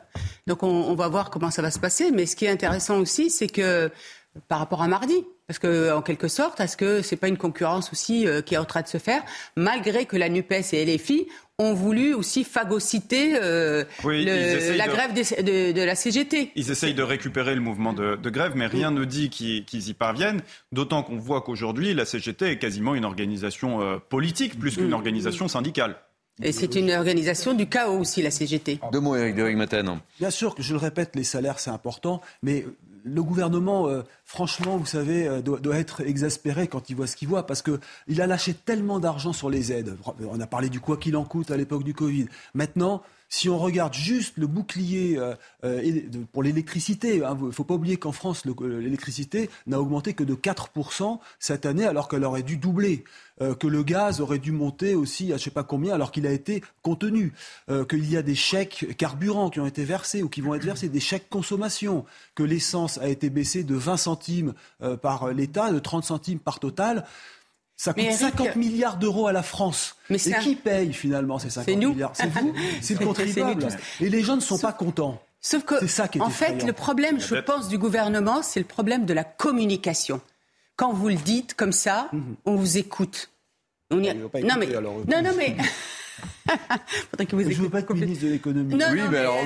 Donc on, va voir comment ça va se passer. Mais ce qui est intéressant aussi, c'est que par rapport à mardi, parce que en quelque sorte, est-ce que c'est pas une concurrence aussi euh, qui est en train de se faire, malgré que la Nupes et LFI ont voulu aussi phagocyter euh, la grève de, la CGT. Ils essayent de récupérer le mouvement de, grève, mais rien ne dit qu'ils y parviennent, d'autant qu'on voit qu'aujourd'hui, la CGT est quasiment une organisation euh, politique plus qu'une mm. organisation syndicale. Et c'est une organisation du chaos aussi, la CGT. Deux mots, Eric de Matin. Bien sûr que je le répète, les salaires, c'est important, mais le gouvernement, euh, franchement, vous savez, euh, doit, être exaspéré quand il voit ce qu'il voit, parce qu'il a lâché tellement d'argent sur les aides. On a parlé du quoi qu'il en coûte à l'époque du Covid. Maintenant, si on regarde juste le bouclier euh, euh, pour l'électricité, il hein, ne faut pas oublier qu'en France, euh, l'électricité n'a augmenté que de 4% cette année, alors qu'elle aurait dû doubler. que le gaz aurait dû monter aussi à je ne sais pas combien, alors qu'il a été contenu. Qu'il y a des chèques carburants qui ont été versés ou qui vont être versés, des chèques consommation. Que l'essence a été baissée de 20 centimes par l'État, de 30 centimes par total. Ça coûte 50 milliards d'euros à la France. Mais et qui paye finalement ces 50 milliards? C'est vous, c'est le contribuable. Et les gens ne sont pas contents. Sauf que, ça qui est en fait, le problème, je pense, du gouvernement, c'est le problème de la communication. Quand vous le dites comme ça, mhm. on vous écoute. On y a... non, mais... non, non, mais que vous je ne veux pas être ministre de l'économie. oui, mais, alors,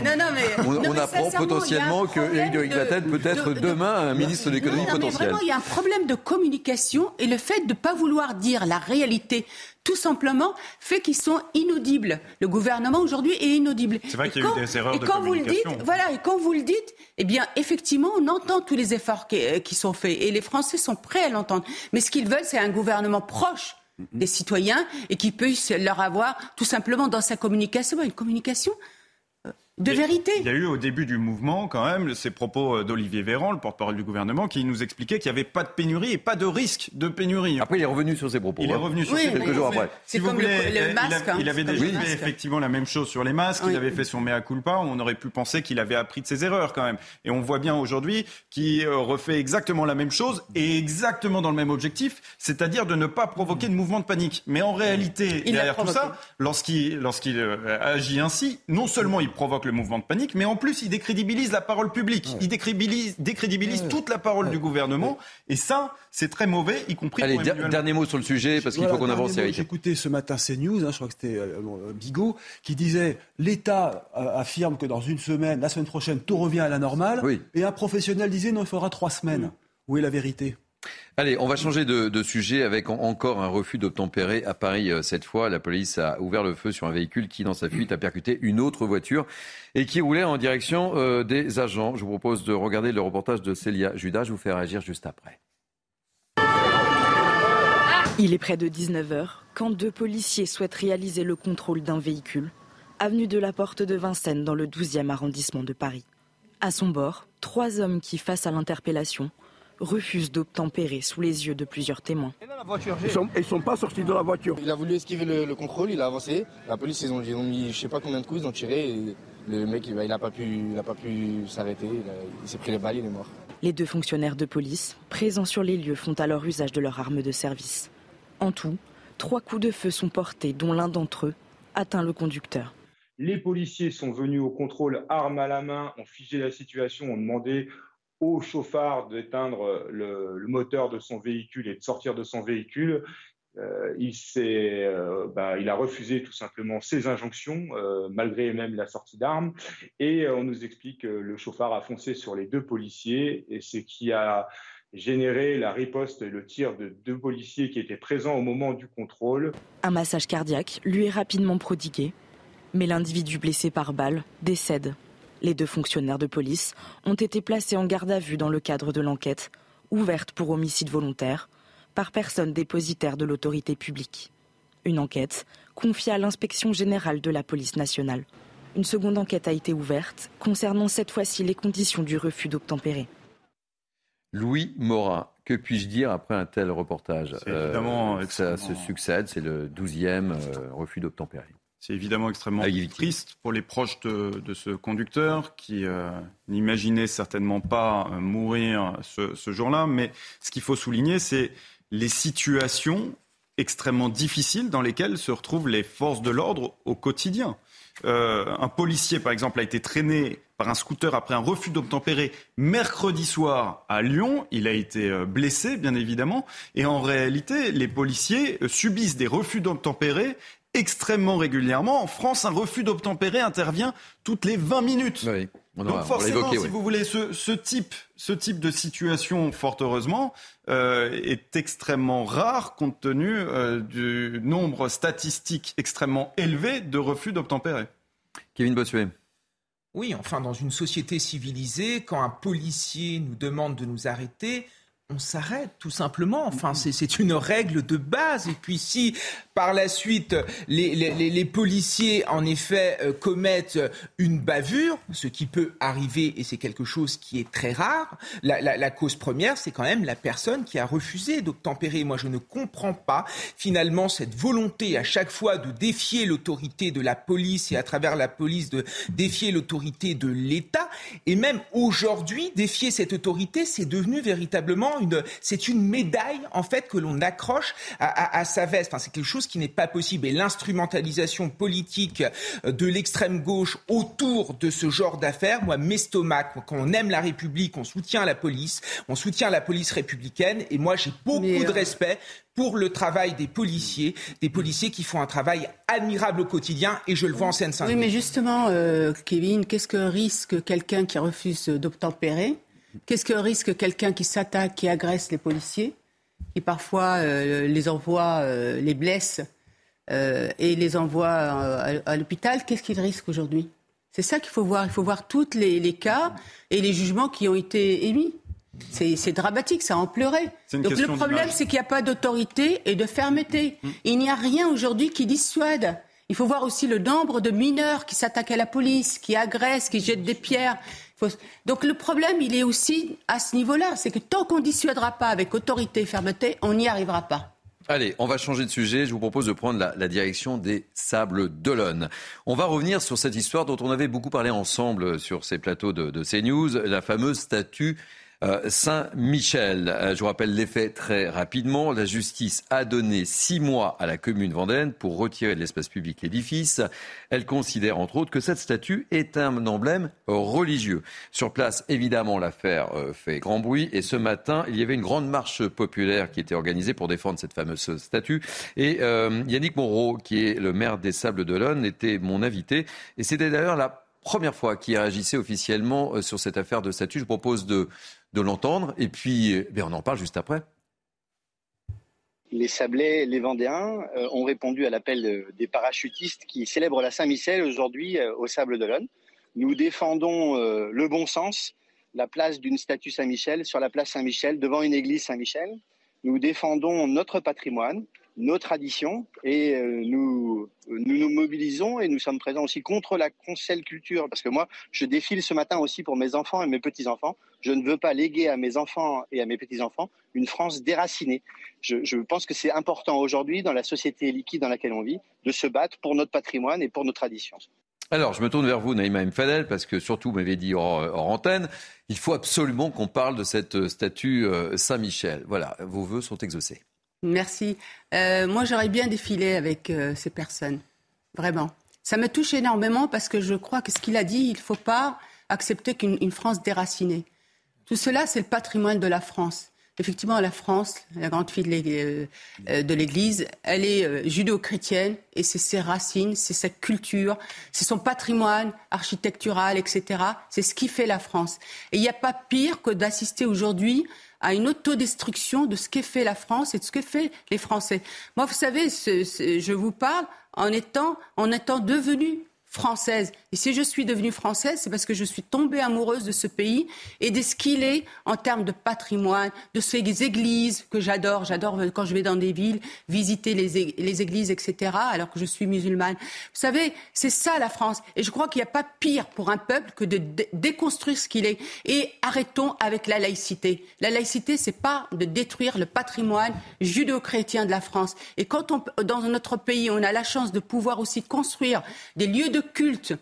on, apprend potentiellement que Éric de peut être demain un ministre de l'économie potentiel. Vraiment, il y a un problème de communication et le fait de ne pas vouloir dire la réalité tout simplement fait qu'ils sont inaudibles. Le gouvernement aujourd'hui est inaudible. C'est vrai qu'il y a eu des erreurs et de quand Vous le dites, voilà, et quand vous le dites, eh bien, effectivement, on entend tous les efforts qui, qui sont faits et les Français sont prêts à l'entendre. Mais ce qu'ils veulent, c'est un gouvernement proche des citoyens et qui puisse leur avoir tout simplement dans sa communication une communication de vérité. Il y a eu au début du mouvement quand même ces propos euh, d'Olivier Véran, le porte-parole du gouvernement, qui nous expliquait qu'il n'y avait pas de pénurie et pas de risque de pénurie. Après, il est revenu sur ses propos. Il est hein. revenu sur ses quelques jours après. C'est comme le, euh, masque. Il, avait hein. déjà fait effectivement la même chose sur les masques. Il avait fait son mea culpa. On aurait pu penser qu'il avait appris de ses erreurs quand même. Et on voit bien aujourd'hui qu'il euh, refait exactement la même chose et exactement dans le même objectif, c'est-à-dire de ne pas provoquer de mouvement de panique. Mais en réalité, derrière tout ça, lorsqu'il lorsqu'il agit ainsi, non seulement il provoque le mouvement de panique, mais en plus, il décrédibilise la parole publique. Il décrédibilise, décrédibilise toute la parole du gouvernement. Et ça, c'est très mauvais, y compris Allez, dernier mot sur le sujet, parce qu'il faut qu'on avance. J'ai écouté ce matin CNews, hein, je crois que c'était euh, euh, Bigot, qui disait l'État euh, affirme que dans une semaine, la semaine prochaine, tout revient à la normale. Et un professionnel disait non, il faudra trois semaines. Où est la vérité? Allez, on va changer de, sujet avec encore un refus d'obtempérer à Paris. Euh, cette fois, la police a ouvert le feu sur un véhicule qui, dans sa fuite, a percuté une autre voiture et qui roulait en direction euh, des agents. Je vous propose de regarder le reportage de Célia Judas. Je vous fais réagir juste après. Il est près de 19h quand deux policiers souhaitent réaliser le contrôle d'un véhicule, avenue de la Porte de Vincennes dans le 12e arrondissement de Paris. À son bord, trois hommes qui, face à l'interpellation, refuse d'obtempérer sous les yeux de plusieurs témoins. Ils ne sont, pas sortis de la voiture. Il a voulu esquiver le, contrôle, il a avancé. La police, ils ont, mis je sais pas combien de coups, ils ont tiré. Et le mec, il n'a pas pu, pu s'arrêter. Il, s'est pris les balles, il est mort. Les deux fonctionnaires de police, présents sur les lieux, font alors usage de leur arme de service. En tout, trois coups de feu sont portés, dont l'un d'entre eux atteint le conducteur. Les policiers sont venus au contrôle, armes à la main, ont figé la situation, ont demandé au chauffard d'éteindre le, moteur de son véhicule et de sortir de son véhicule. Euh, il, euh, bah, il, a refusé tout simplement ses injonctions, euh, malgré même la sortie d'armes. Et on nous explique que le chauffard a foncé sur les deux policiers, et ce qui a généré la riposte et le tir de deux policiers qui étaient présents au moment du contrôle. Un massage cardiaque lui est rapidement prodigué, mais l'individu blessé par balle décède les deux fonctionnaires de police ont été placés en garde à vue dans le cadre de l'enquête, ouverte pour homicide volontaire, par personne dépositaire de l'autorité publique. Une enquête confiée à l'inspection générale de la police nationale. Une seconde enquête a été ouverte concernant cette fois-ci les conditions du refus d'obtempérer. Louis Morin, que puis-je dire après un tel reportage? Évidemment, euh, Ça se succède, c'est le douzième euh, refus d'obtempérer. C'est évidemment extrêmement triste pour les proches de, ce conducteur qui euh, n'imaginait certainement pas euh, mourir ce, jour-là. Mais ce qu'il faut souligner, c'est les situations extrêmement difficiles dans lesquelles se retrouvent les forces de l'ordre au quotidien. Euh, un policier, par exemple, a été traîné par un scooter après un refus d'obtempérer mercredi soir à Lyon. Il a été blessé, bien évidemment. Et en réalité, les policiers subissent des refus d'obtempérer extrêmement régulièrement. En France, un refus d'obtempérer intervient toutes les 20 minutes. Donc forcément, si vous voulez, ce, type, ce type de situation, fort heureusement, euh, est extrêmement rare compte tenu euh, du nombre statistique extrêmement élevé de refus d'obtempérer. Kevin Bossuet. Oui, enfin, dans une société civilisée, quand un policier nous demande de nous arrêter, on s'arrête tout simplement. Enfin, c'est une règle de base. Et puis si par la suite les, policiers en effet euh, commettent une bavure, ce qui peut arriver et c'est quelque chose qui est très rare, la, cause première c'est quand même la personne qui a refusé d'obtempérer. Moi je ne comprends pas finalement cette volonté à chaque fois de défier l'autorité de la police et à travers la police de défier l'autorité de l'État. Et même aujourd'hui, défier cette autorité, c'est devenu véritablement c'est une médaille en fait que l'on accroche à, sa veste. c'est quelque chose qui n'est pas possible. Et l'instrumentalisation politique euh, de l'extrême gauche autour de ce genre d'affaires, moi, m'estomac. Quand on aime la République, on soutient la police, on soutient la police républicaine. Et moi, j'ai beaucoup de euh, respect pour le travail des policiers, des policiers qui font un travail admirable au quotidien, et je le vois en Seine-Saint-Denis. Oui, mais justement, euh, Kevin, qu'est-ce que risque quelqu'un qui refuse d'obtempérer Qu'est-ce que risque quelqu'un qui s'attaque, qui agresse les policiers, qui parfois euh, les envoie, euh, les blesse euh, et les envoie à, l'hôpital Qu'est-ce qu'il risque aujourd'hui? C'est ça qu'il faut voir. Il faut voir tous les, cas et les jugements qui ont été émis. C'est dramatique, ça en pleurait. Donc le problème, c'est qu'il n'y a pas d'autorité et de fermeté. Hum. Il n'y a rien aujourd'hui qui dissuade. Il faut voir aussi le nombre de mineurs qui s'attaquent à la police, qui agressent, qui jettent des pierres. Donc le problème, il est aussi à ce niveau-là. C'est que tant qu'on ne dissuadera pas avec autorité et fermeté, on n'y arrivera pas. Allez, on va changer de sujet. Je vous propose de prendre la, direction des Sables d'Olonne. On va revenir sur cette histoire dont on avait beaucoup parlé ensemble sur ces plateaux de, de CNews, la fameuse statue Saint-Michel. Euh, je vous rappelle les faits très rapidement. La justice a donné six mois à la commune Vendenne pour retirer de l'espace public l'édifice. Elle considère entre autres que cette statue est un emblème religieux. Sur place, évidemment, l'affaire euh, fait grand bruit. Et ce matin, il y avait une grande marche populaire qui était organisée pour défendre cette fameuse statue. Et Yannick Moreau, qui est le maire des Sables d'Olonne, était mon invité. Et c'était d'ailleurs la première fois qu'il réagissait officiellement sur cette affaire de statue. Je propose de de l'entendre. Et puis, eh on en parle juste après. Les Sablés, les Vendéens euh, ont répondu à l'appel des parachutistes qui célèbrent la Saint-Michel aujourd'hui euh, au Sable d'Olonne. Nous défendons euh, le bon sens, la place d'une statue Saint-Michel sur la place Saint-Michel devant une église Saint-Michel. Nous défendons notre patrimoine, nos traditions et nous, nous nous mobilisons et nous sommes présents aussi contre la cancel culture parce que moi je défile ce matin aussi pour mes enfants et mes petits-enfants. Je ne veux pas léguer à mes enfants et à mes petits-enfants une France déracinée. Je, je pense que c'est important aujourd'hui dans la société liquide dans laquelle on vit de se battre pour notre patrimoine et pour nos traditions. Alors, je me tourne vers vous, Naïma Mfadel, parce que surtout, vous m'avez dit hors, antenne, il faut absolument qu'on parle de cette statue euh, Saint-Michel. Voilà, vos voeux sont exaucés. Merci. Euh, moi, j'aurais bien défilé avec euh, ces personnes. Vraiment. Ça me touche énormément parce que je crois que ce qu'il a dit, il ne faut pas accepter qu'une France déracinée. Tout cela, c'est le patrimoine de la France. Effectivement, la France, la grande fille de euh, l'Église, elle est judéo-chrétienne et c'est ses racines, c'est sa culture, c'est son patrimoine architectural, etc. C'est ce qui fait la France. Et il n'y a pas pire que d'assister aujourd'hui à une autodestruction de ce qu'est fait la France et de ce que fait les Français. Moi, vous savez, je vous parle en étant, en étant devenu française. Et si je suis devenue française, c'est parce que je suis tombée amoureuse de ce pays et de ce qu'il est en termes de patrimoine, de ces églises que j'adore. J'adore quand je vais dans des villes visiter les, églises, etc., alors que je suis musulmane. Vous savez, c'est ça la France. Et je crois qu'il n'y a pas pire pour un peuple que de déconstruire ce qu'il est. Et arrêtons avec la laïcité. La laïcité, c'est pas de détruire le patrimoine judéo-chrétien de la France. Et quand on, dans notre pays, on a la chance de pouvoir aussi construire des lieux de culte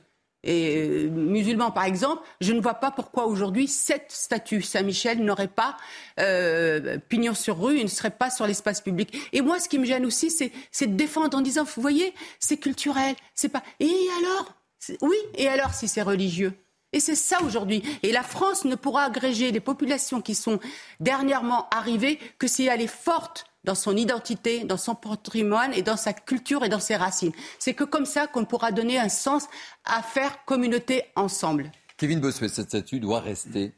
et euh, musulmans par exemple, je ne vois pas pourquoi aujourd'hui cette statue Saint-Michel n'aurait pas euh, pignon sur rue et ne serait pas sur l'espace public. Et moi, ce qui me gêne aussi, c'est de défendre en disant, vous voyez, c'est culturel, c'est pas. Et alors Oui, et alors si c'est religieux? Et c'est ça aujourd'hui. Et la France ne pourra agréger les populations qui sont dernièrement arrivées que si elle est forte dans son identité, dans son patrimoine et dans sa culture et dans ses racines. C'est que comme ça qu'on pourra donner un sens à faire communauté ensemble. Kevin Bossuet, cette statue doit rester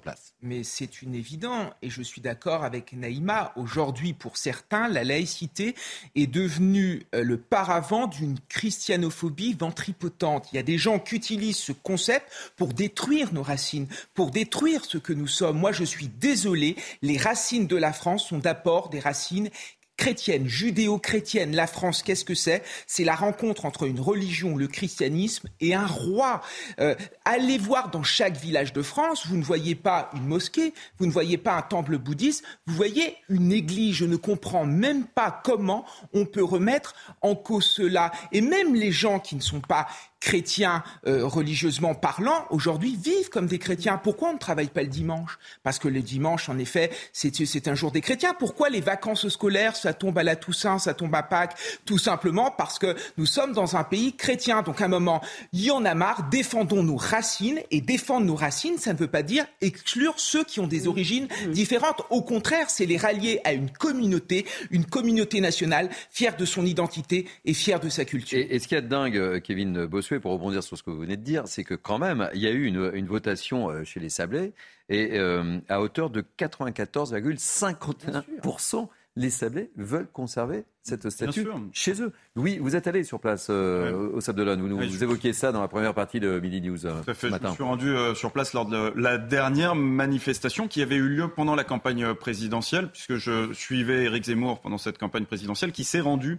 place. Mais c'est une évidence, et je suis d'accord avec Naïma. Aujourd'hui, pour certains, la laïcité est devenue euh, le paravent d'une christianophobie ventripotente. Il y a des gens qui utilisent ce concept pour détruire nos racines, pour détruire ce que nous sommes. Moi, je suis désolé, les racines de la France sont d'abord des racines chrétienne, judéo-chrétienne. La France, qu'est-ce que c'est? C'est la rencontre entre une religion, le christianisme, et un roi. Euh, allez voir dans chaque village de France, vous ne voyez pas une mosquée, vous ne voyez pas un temple bouddhiste, vous voyez une église. Je ne comprends même pas comment on peut remettre en cause cela. Et même les gens qui ne sont pas chrétiens euh, religieusement parlant, aujourd'hui vivent comme des chrétiens. Pourquoi on ne travaille pas le dimanche? Parce que le dimanche, en effet, c'est un jour des chrétiens. Pourquoi les vacances scolaires, ça tombe à la Toussaint, ça tombe à Pâques? Tout simplement parce que nous sommes dans un pays chrétien. Donc à un moment, il y en a marre, défendons nos racines. Et défendre nos racines, ça ne veut pas dire exclure ceux qui ont des origines différentes. Au contraire, c'est les rallier à une communauté, une communauté nationale, fière de son identité et fière de sa culture. Et, ce qu'il y a de dingue, euh, Kevin Bossuet, pour rebondir sur ce que vous venez de dire, c'est que quand même, il y a eu une, votation euh, chez les Sablés et euh, à hauteur de 94,51% les Sablés veulent conserver cette statue chez eux. Oui, vous êtes allé sur place euh, au Sable d'Olonne. Vous, vous évoquiez ça dans la première partie de Midi News Tout à fait. Je me suis rendu sur place lors de la dernière manifestation qui avait eu lieu pendant la campagne présidentielle, puisque je suivais Éric Zemmour pendant cette campagne présidentielle, qui s'est rendu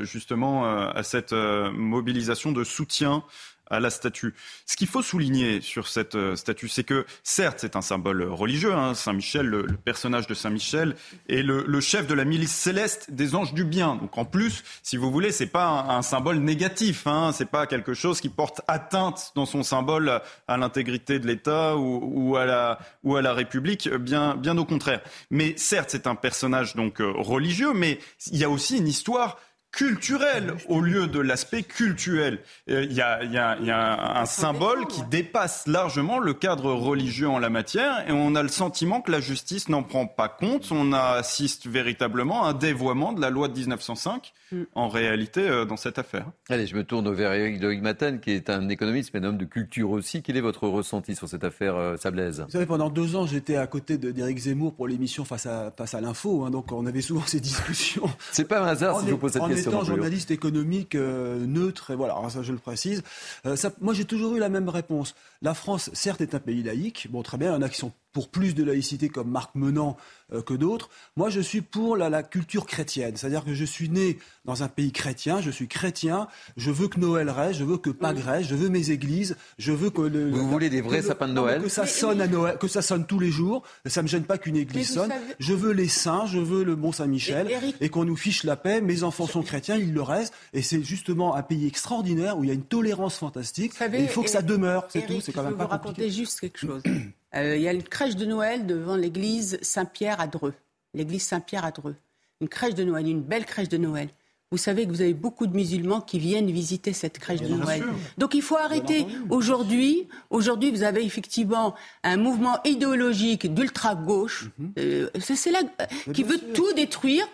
justement à cette mobilisation de soutien à la statue. Ce qu'il faut souligner sur cette euh, statue, c'est que certes, c'est un symbole religieux. Hein, Saint-Michel, le, personnage de Saint-Michel, est le, chef de la milice céleste des anges du bien. Donc en plus, si vous voulez, c'est pas un, symbole négatif. Hein, c'est pas quelque chose qui porte atteinte dans son symbole à l'intégrité de l'État ou, à la ou à la République. Bien, bien au contraire. Mais certes, c'est un personnage donc euh, religieux, mais il y a aussi une histoire culturel au lieu de l'aspect cultuel. Euh, Il y a, il y a- il y a un symbole qui dépasse largement le cadre religieux en la matière et on a le sentiment que la justice n'en prend pas compte. On assiste véritablement à un dévoiement de la loi de 1905 en réalité euh, dans cette affaire. Allez, je me tourne vers Eric de Rigmaten, qui est un économiste, mais un homme de culture aussi. Quel est votre ressenti sur cette affaire euh, Sablaise Vous savez, pendant deux ans, j'étais à côté de- d'Éric Zemmour pour l'émission Face à, face à l'info, hein, donc on avait souvent ces discussions. C'est pas un hasard si je vous pose cette question. Étant journaliste économique euh, neutre, et voilà, alors ça je le précise. Euh, ça- moi j'ai toujours eu la même réponse. La France, certes, est un pays laïque. Bon, très bien, il y en a qui sont pour plus de laïcité comme Marc Menant euh, que d'autres. Moi, je suis pour la, la culture chrétienne. C'est-à-dire que je suis né dans un pays chrétien, je suis chrétien, je veux que Noël reste, je veux que Pâques reste, je veux mes églises, je veux que... Le, Vous voulez des vrais le- sapins de Noël Que ça sonne à Noël, que ça sonne tous les jours. Ça me gêne pas qu'une église sonne. savez- Je veux les saints, je veux le Mont Saint-Michel Et Eric- et qu'on nous fiche la paix. Mes enfants sont chrétiens, ils le restent. Et c'est justement un pays extraordinaire où il y a une tolérance fantastique. Vous savez, et il faut que ça demeure, c'est tout. C'est quand je même veux pas vous raconter compliqué. juste quelque chose. Euh, Il y a une crèche de Noël devant l'église Saint-Pierre à Dreux. L'église Saint-Pierre à Dreux. Une crèche de Noël, une belle crèche de Noël. Vous savez que vous avez beaucoup de musulmans qui viennent visiter cette crèche de Noël. sûr. Donc il faut arrêter. Aujourd'hui, aujourd'hui, vous avez effectivement un mouvement idéologique d'ultra-gauche, Mhm. euh, c'est c'est là euh, qui veut tout détruire.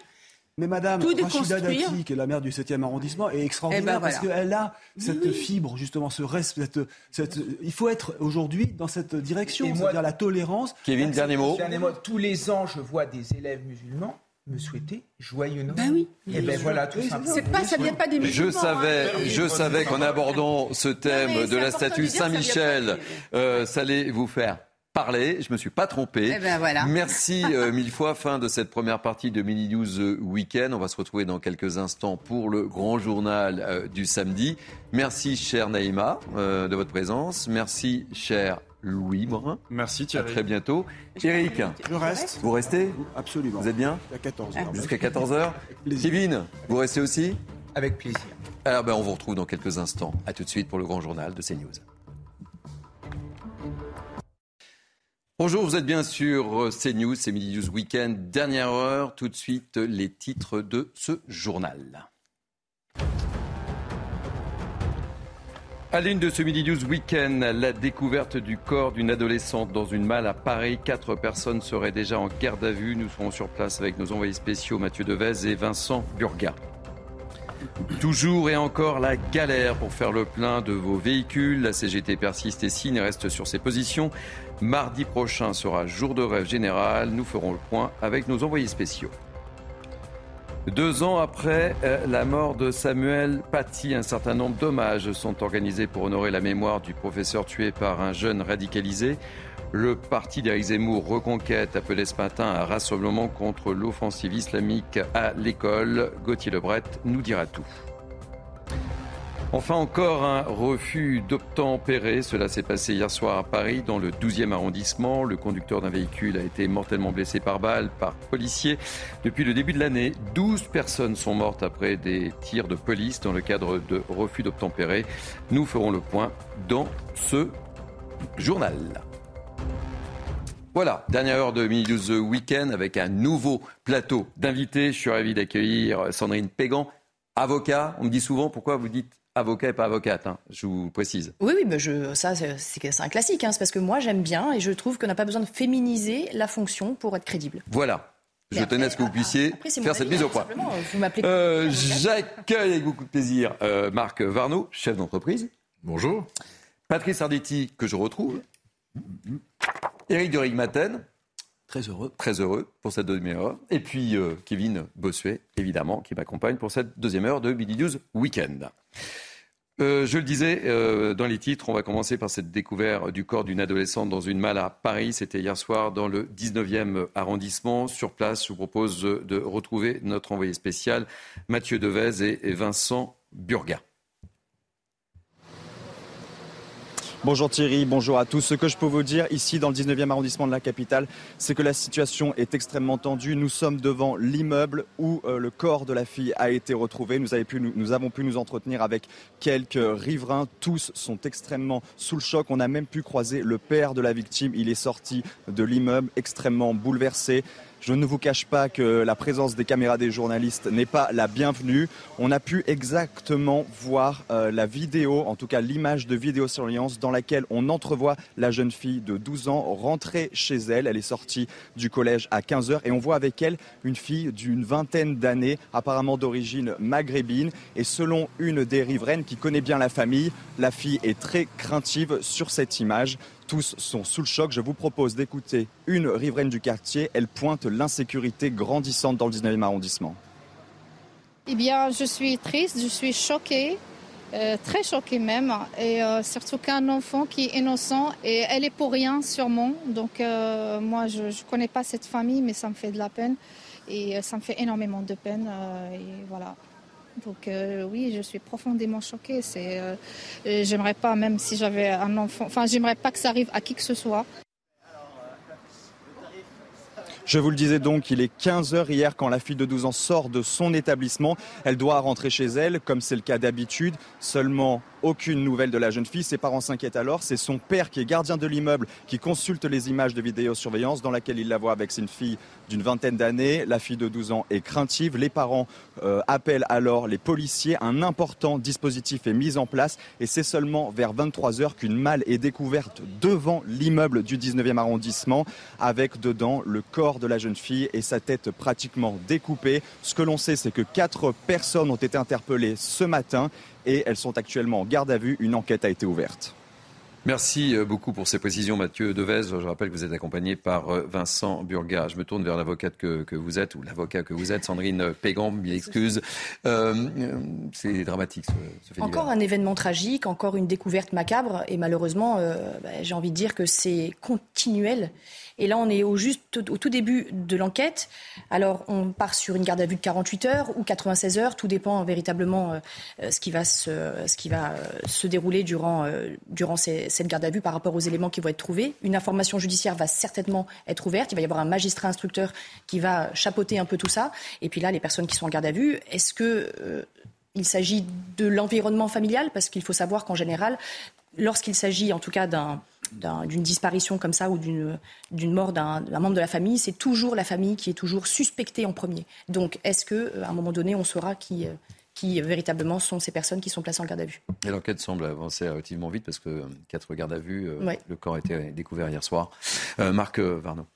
Mais Madame Tout Rachida. Dati, qui est la maire du 7e arrondissement, est extraordinaire Eh ben parce voilà. qu'elle a cette oui. fibre, justement, ce respect. Cette, cette- il faut être aujourd'hui dans cette direction, Et moi- c'est-à-dire la tolérance. Kevin, dernier mot. Dernier mot. Tous les ans, je vois des élèves musulmans me souhaiter joyeux Noël. Ben oui. Et ben voilà, tout simplement. C'est pas, ça vient pas des Je musulmans. savais, hein. je savais qu'en abordant ce thème de la statue Saint-Michel, euh, ça allait vous faire parler. Je me suis pas trompé. Eh ben voilà. Merci euh, mille fois. Fin de cette première partie de Mini News euh, Weekend. On va se retrouver dans quelques instants pour le grand journal euh, du samedi. Merci, cher Naïma, euh, de votre présence. Merci, cher Louis Morin. Merci À Thierry. très bientôt. Eric, Je reste vous restez? Absolument. Vous êtes bien? À 14 Ah. Jusqu'à 14h plaisir. Kevin, vous restez aussi? Avec plaisir. Alors, ben, on vous retrouve dans quelques instants. À tout de suite pour le grand journal de CNews. Bonjour, vous êtes bien sur CNews, c'est News Weekend, dernière heure. Tout de suite, les titres de ce journal. À l'une de ce Midi News Weekend, la découverte du corps d'une adolescente dans une malle à Paris. Quatre personnes seraient déjà en garde à vue. Nous serons sur place avec nos envoyés spéciaux Mathieu Devez et Vincent Burga. Toujours et encore la galère pour faire le plein de vos véhicules. La CGT persiste et signe et reste sur ses positions. Mardi prochain sera jour de rêve général. Nous ferons le point avec nos envoyés spéciaux. Deux ans après euh, la mort de Samuel Paty, un certain nombre d'hommages sont organisés pour honorer la mémoire du professeur tué par un jeune radicalisé. Le parti d'Éric Zemmour Reconquête appelait ce matin un rassemblement contre l'offensive islamique à l'école. Gauthier Lebret nous dira tout. Enfin, encore un refus d'obtempérer. Cela s'est passé hier soir à Paris, dans le 12e arrondissement. Le conducteur d'un véhicule a été mortellement blessé par balle par policier. Depuis le début de l'année, 12 personnes sont mortes après des tirs de police dans le cadre de refus d'obtempérer. Nous ferons le point dans ce journal. Voilà, dernière heure de Mini News Weekend avec un nouveau plateau d'invités. Je suis ravi d'accueillir Sandrine Pégan, avocat. On me dit souvent pourquoi vous dites avocat et pas avocate, hein, je vous précise. Oui, oui, mais je, ça, c'est un classique. hein. C'est parce que moi, j'aime bien et je trouve qu'on n'a pas besoin de féminiser la fonction pour être crédible. Voilà. Je après, tenais à ce que vous puissiez Après, c'est mon faire cette mise au hein, point. Euh, J'accueille avec beaucoup de plaisir euh, Marc Varno, chef d'entreprise. Bonjour. Patrice Arditi, que je retrouve. Éric de Rigmaten. Très heureux. Très heureux pour cette deuxième heure. Et puis euh, Kevin Bossuet, évidemment, qui m'accompagne pour cette deuxième heure de Midi News Weekend. Euh, je le disais euh, dans les titres, on va commencer par cette découverte du corps d'une adolescente dans une malle à Paris. C'était hier soir dans le 19e arrondissement. Sur place, je vous propose de retrouver notre envoyé spécial Mathieu Devez et, Vincent Burga. Bonjour Thierry, bonjour à tous. Ce que je peux vous dire ici dans le 19e arrondissement de la capitale, c'est que la situation est extrêmement tendue. Nous sommes devant l'immeuble où euh, le corps de la fille a été retrouvé. Nous, nous avons pu nous entretenir avec quelques riverains. Tous sont extrêmement sous le choc. On a même pu croiser le père de la victime. Il est sorti de l'immeuble extrêmement bouleversé. Je ne vous cache pas que la présence des caméras des journalistes n'est pas la bienvenue. On a pu exactement voir euh, la vidéo, en tout cas l'image de vidéosurveillance dans laquelle on entrevoit la jeune fille de 12 ans rentrer chez elle. Elle est sortie du collège à 15h et on voit avec elle une fille d'une vingtaine d'années, apparemment d'origine maghrébine. Et selon une des riveraines qui connaît bien la famille, la fille est très craintive sur cette image. Tous sont sous le choc. Je vous propose d'écouter une riveraine du quartier. Elle pointe l'insécurité grandissante dans le 19e arrondissement. Eh bien, je suis triste, je suis choquée, euh, très choquée même, et euh, surtout qu'un enfant qui est innocent et elle est pour rien sûrement. Donc euh, moi, je ne connais pas cette famille, mais ça me fait de la peine et ça me fait énormément de peine. et voilà. Donc oui, je suis profondément choquée. C'est, j'aimerais pas, même si j'avais un enfant, enfin, j'aimerais pas que ça arrive à qui que ce soit. Je vous le disais donc, il est 15h hier quand la fille de 12 ans sort de son établissement. Elle doit rentrer chez elle, comme c'est le cas d'habitude. Seulement aucune nouvelle de la jeune fille. Ses parents s'inquiètent alors. C'est son père qui est gardien de l'immeuble qui consulte les images de vidéosurveillance dans laquelle il la voit avec une fille d'une vingtaine d'années. La fille de 12 ans est craintive. Les parents euh, appellent alors les policiers. Un important dispositif est mis en place et c'est seulement vers 23 heures qu'une malle est découverte devant l'immeuble du 19e arrondissement avec dedans le corps de la jeune fille et sa tête pratiquement découpée. Ce que l'on sait, c'est que quatre personnes ont été interpellées ce matin et elles sont actuellement en garde à vue. Une enquête a été ouverte. Merci euh, beaucoup pour ces précisions, Mathieu Devez. Je rappelle que vous êtes accompagné par euh, Vincent Burga. Je me tourne vers l'avocate que, vous êtes, ou l'avocat que vous êtes, Sandrine Pégan, bien excuse. Euh, c'est dramatique, ce, Encore un événement tragique, encore une découverte macabre, et malheureusement, bah, j'ai envie de dire que c'est continuel. Et là, on est au juste au tout début de l'enquête. Alors, on part sur une garde à vue de 48 heures ou 96 heures. Tout dépend véritablement euh, ce qui va se, ce qui va euh, se dérouler durant, euh, durant cette garde à vue par rapport aux éléments qui vont être trouvés. Une information judiciaire va certainement être ouverte. Il va y avoir un magistrat instructeur qui va chapeauter un peu tout ça. Et puis là, les personnes qui sont en garde à vue, est-ce que il s'agit de l'environnement familial? Parce qu'il faut savoir qu'en général, lorsqu'il s'agit en tout cas d'une disparition comme ça ou d'une mort d'un membre de la famille, c'est toujours la famille qui est toujours suspectée en premier. Donc, est-ce qu'à un moment donné, on saura qui, qui véritablement sont ces personnes qui sont placées en garde à vue? Et l'enquête semble avancer relativement vite parce que quatre gardes à vue, euh, le corps a été découvert hier soir. Euh, Marc euh, Varno.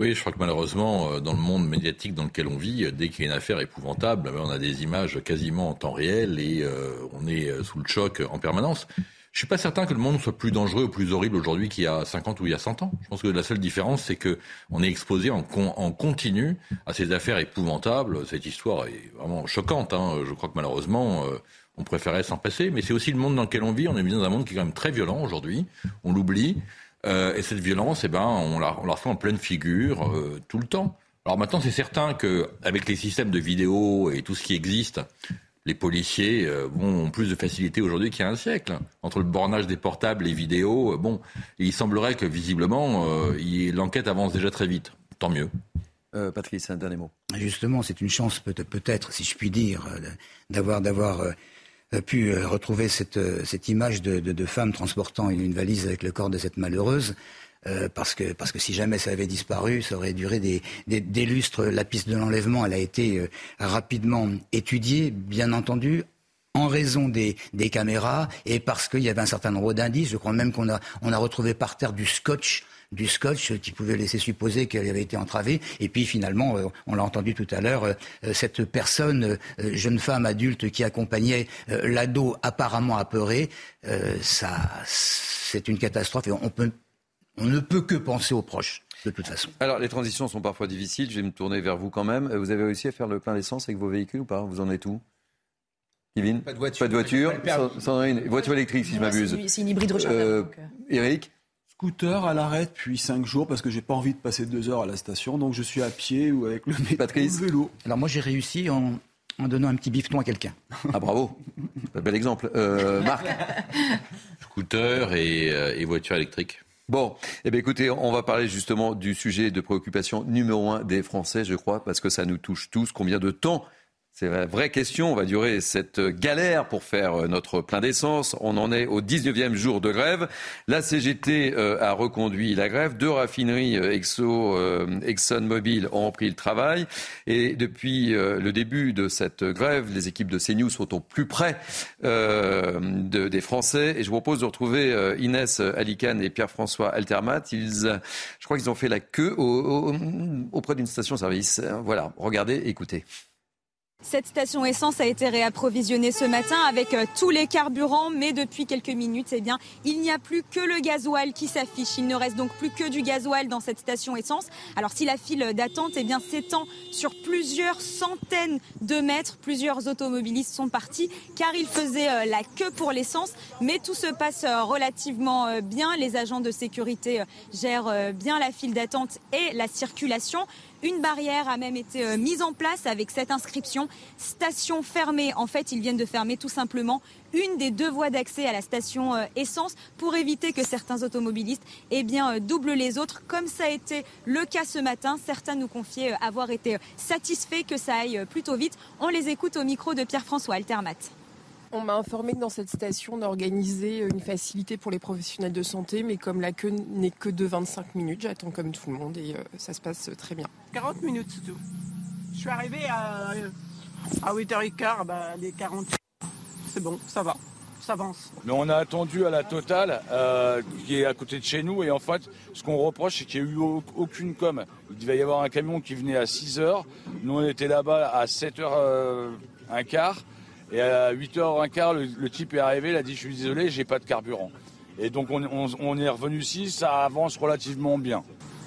Oui, je crois que malheureusement, dans le monde médiatique dans lequel on vit, dès qu'il y a une affaire épouvantable, on a des images quasiment en temps réel et on est sous le choc en permanence. Je suis pas certain que le monde soit plus dangereux ou plus horrible aujourd'hui qu'il y a 50 ou il y a 100 ans. Je pense que la seule différence, c'est que on est exposé en, en, continu à ces affaires épouvantables. Cette histoire est vraiment choquante. Hein. Je crois que malheureusement, euh, on préférait s'en passer. Mais c'est aussi le monde dans lequel on vit. On est dans un monde qui est quand même très violent aujourd'hui. On l'oublie. Euh, et cette violence, eh ben, on la, on la reçoit en pleine figure euh, tout le temps. Alors maintenant, c'est certain qu'avec les systèmes de vidéo et tout ce qui existe, les policiers euh, ont plus de facilité aujourd'hui qu'il y a un siècle. Entre le bornage des portables, les vidéos, euh, bon, il semblerait que visiblement, euh, l'enquête avance déjà très vite. Tant mieux. Patrice, un dernier mot. Justement, c'est une chance peut-être, si je puis dire, d'avoir d'avoir pu retrouver cette, cette image de, de, de femme transportant une valise avec le corps de cette malheureuse. Euh, parce que parce que si jamais ça avait disparu, ça aurait duré des, des, lustres. La piste de l'enlèvement, elle a été euh, rapidement étudiée, bien entendu, en raison des, caméras et parce qu'il y avait un certain nombre d'indices. Je crois même qu'on a retrouvé par terre du scotch du scotch qui pouvait laisser supposer qu'elle avait été entravée. Et puis finalement, euh, on l'a entendu tout à l'heure, cette personne, jeune femme adulte qui accompagnait l'ado apparemment apeuré, ça, c'est une catastrophe. Et on on ne peut que penser aux proches. De toute façon. Alors, les transitions sont parfois difficiles. Je vais me tourner vers vous quand même. Vous avez réussi à faire le plein d'essence avec vos véhicules ou pas? Vous en êtes où? Kevin Pas de voiture. Pas de voiture. Sans, une voiture électrique, si je m'abuse. C'est une hybride rechargeable. Euh, euh, Eric Scooter à l'arrêt depuis 5 jours parce que j'ai pas envie de passer 2 heures à la station. Donc, je suis à pied ou avec le, Patrice. vélo. Alors, moi, j'ai réussi en, donnant un petit bifton à quelqu'un. Ah, bravo. Bel exemple. Euh, Marc Scooter et voiture électrique. Bon, eh bien, écoutez, on va parler justement du sujet de préoccupation numéro un des Français, je crois, parce que ça nous touche tous. Combien de temps C'est la vraie question. On va durer cette galère pour faire euh, notre plein d'essence. On en est au 19e jour de grève. La CGT euh, a reconduit la grève. Deux raffineries euh, Exo, ExxonMobil ont repris le travail. Et depuis le début de cette grève, les équipes de CNews sont au plus près des Français. Et je vous propose de retrouver Inès Alicane et Pierre-François Altermat. Ils, je crois qu'ils ont fait la queue auprès d'une station-service. Voilà, regardez, écoutez. Cette station essence a été réapprovisionnée ce matin avec euh, tous les carburants, mais depuis quelques minutes, eh bien, il n'y a plus que le gasoil qui s'affiche. Il ne reste donc plus que du gasoil dans cette station essence. Alors si la file d'attente eh bien, s'étend sur plusieurs centaines de mètres, plusieurs automobilistes sont partis car ils faisaient euh, la queue pour l'essence. Mais tout se passe euh, relativement bien. Les agents de sécurité gèrent bien la file d'attente et la circulation. Une barrière a même été euh, mise en place avec cette inscription station fermée. En fait, ils viennent de fermer tout simplement une des deux voies d'accès à la station euh, essence pour éviter que certains automobilistes eh bien, euh, doublent les autres, comme ça a été le cas ce matin. Certains nous confiaient avoir été satisfaits que ça aille plutôt vite. On les écoute au micro de Pierre-François Altermat. On m'a informé que dans cette station, on organisait une facilité pour les professionnels de santé, mais comme la queue n'est que de 25 minutes, j'attends comme tout le monde et euh, ça se passe très bien. 40 minutes, c'est tout. Je suis arrivé à, à 8h15, bah, les 40. C'est bon, ça va, ça avance. Mais on a attendu à la totale, euh, qui est à côté de chez nous, et en fait, ce qu'on reproche, c'est qu'il n'y a eu aucune com. Il devait y avoir un camion qui venait à 6h, nous on était là-bas à 7h15. Euh, et à 8h15, le, type est arrivé, il a dit Je suis désolé, j'ai pas de carburant. Et donc on, est revenu ici, ça avance relativement bien.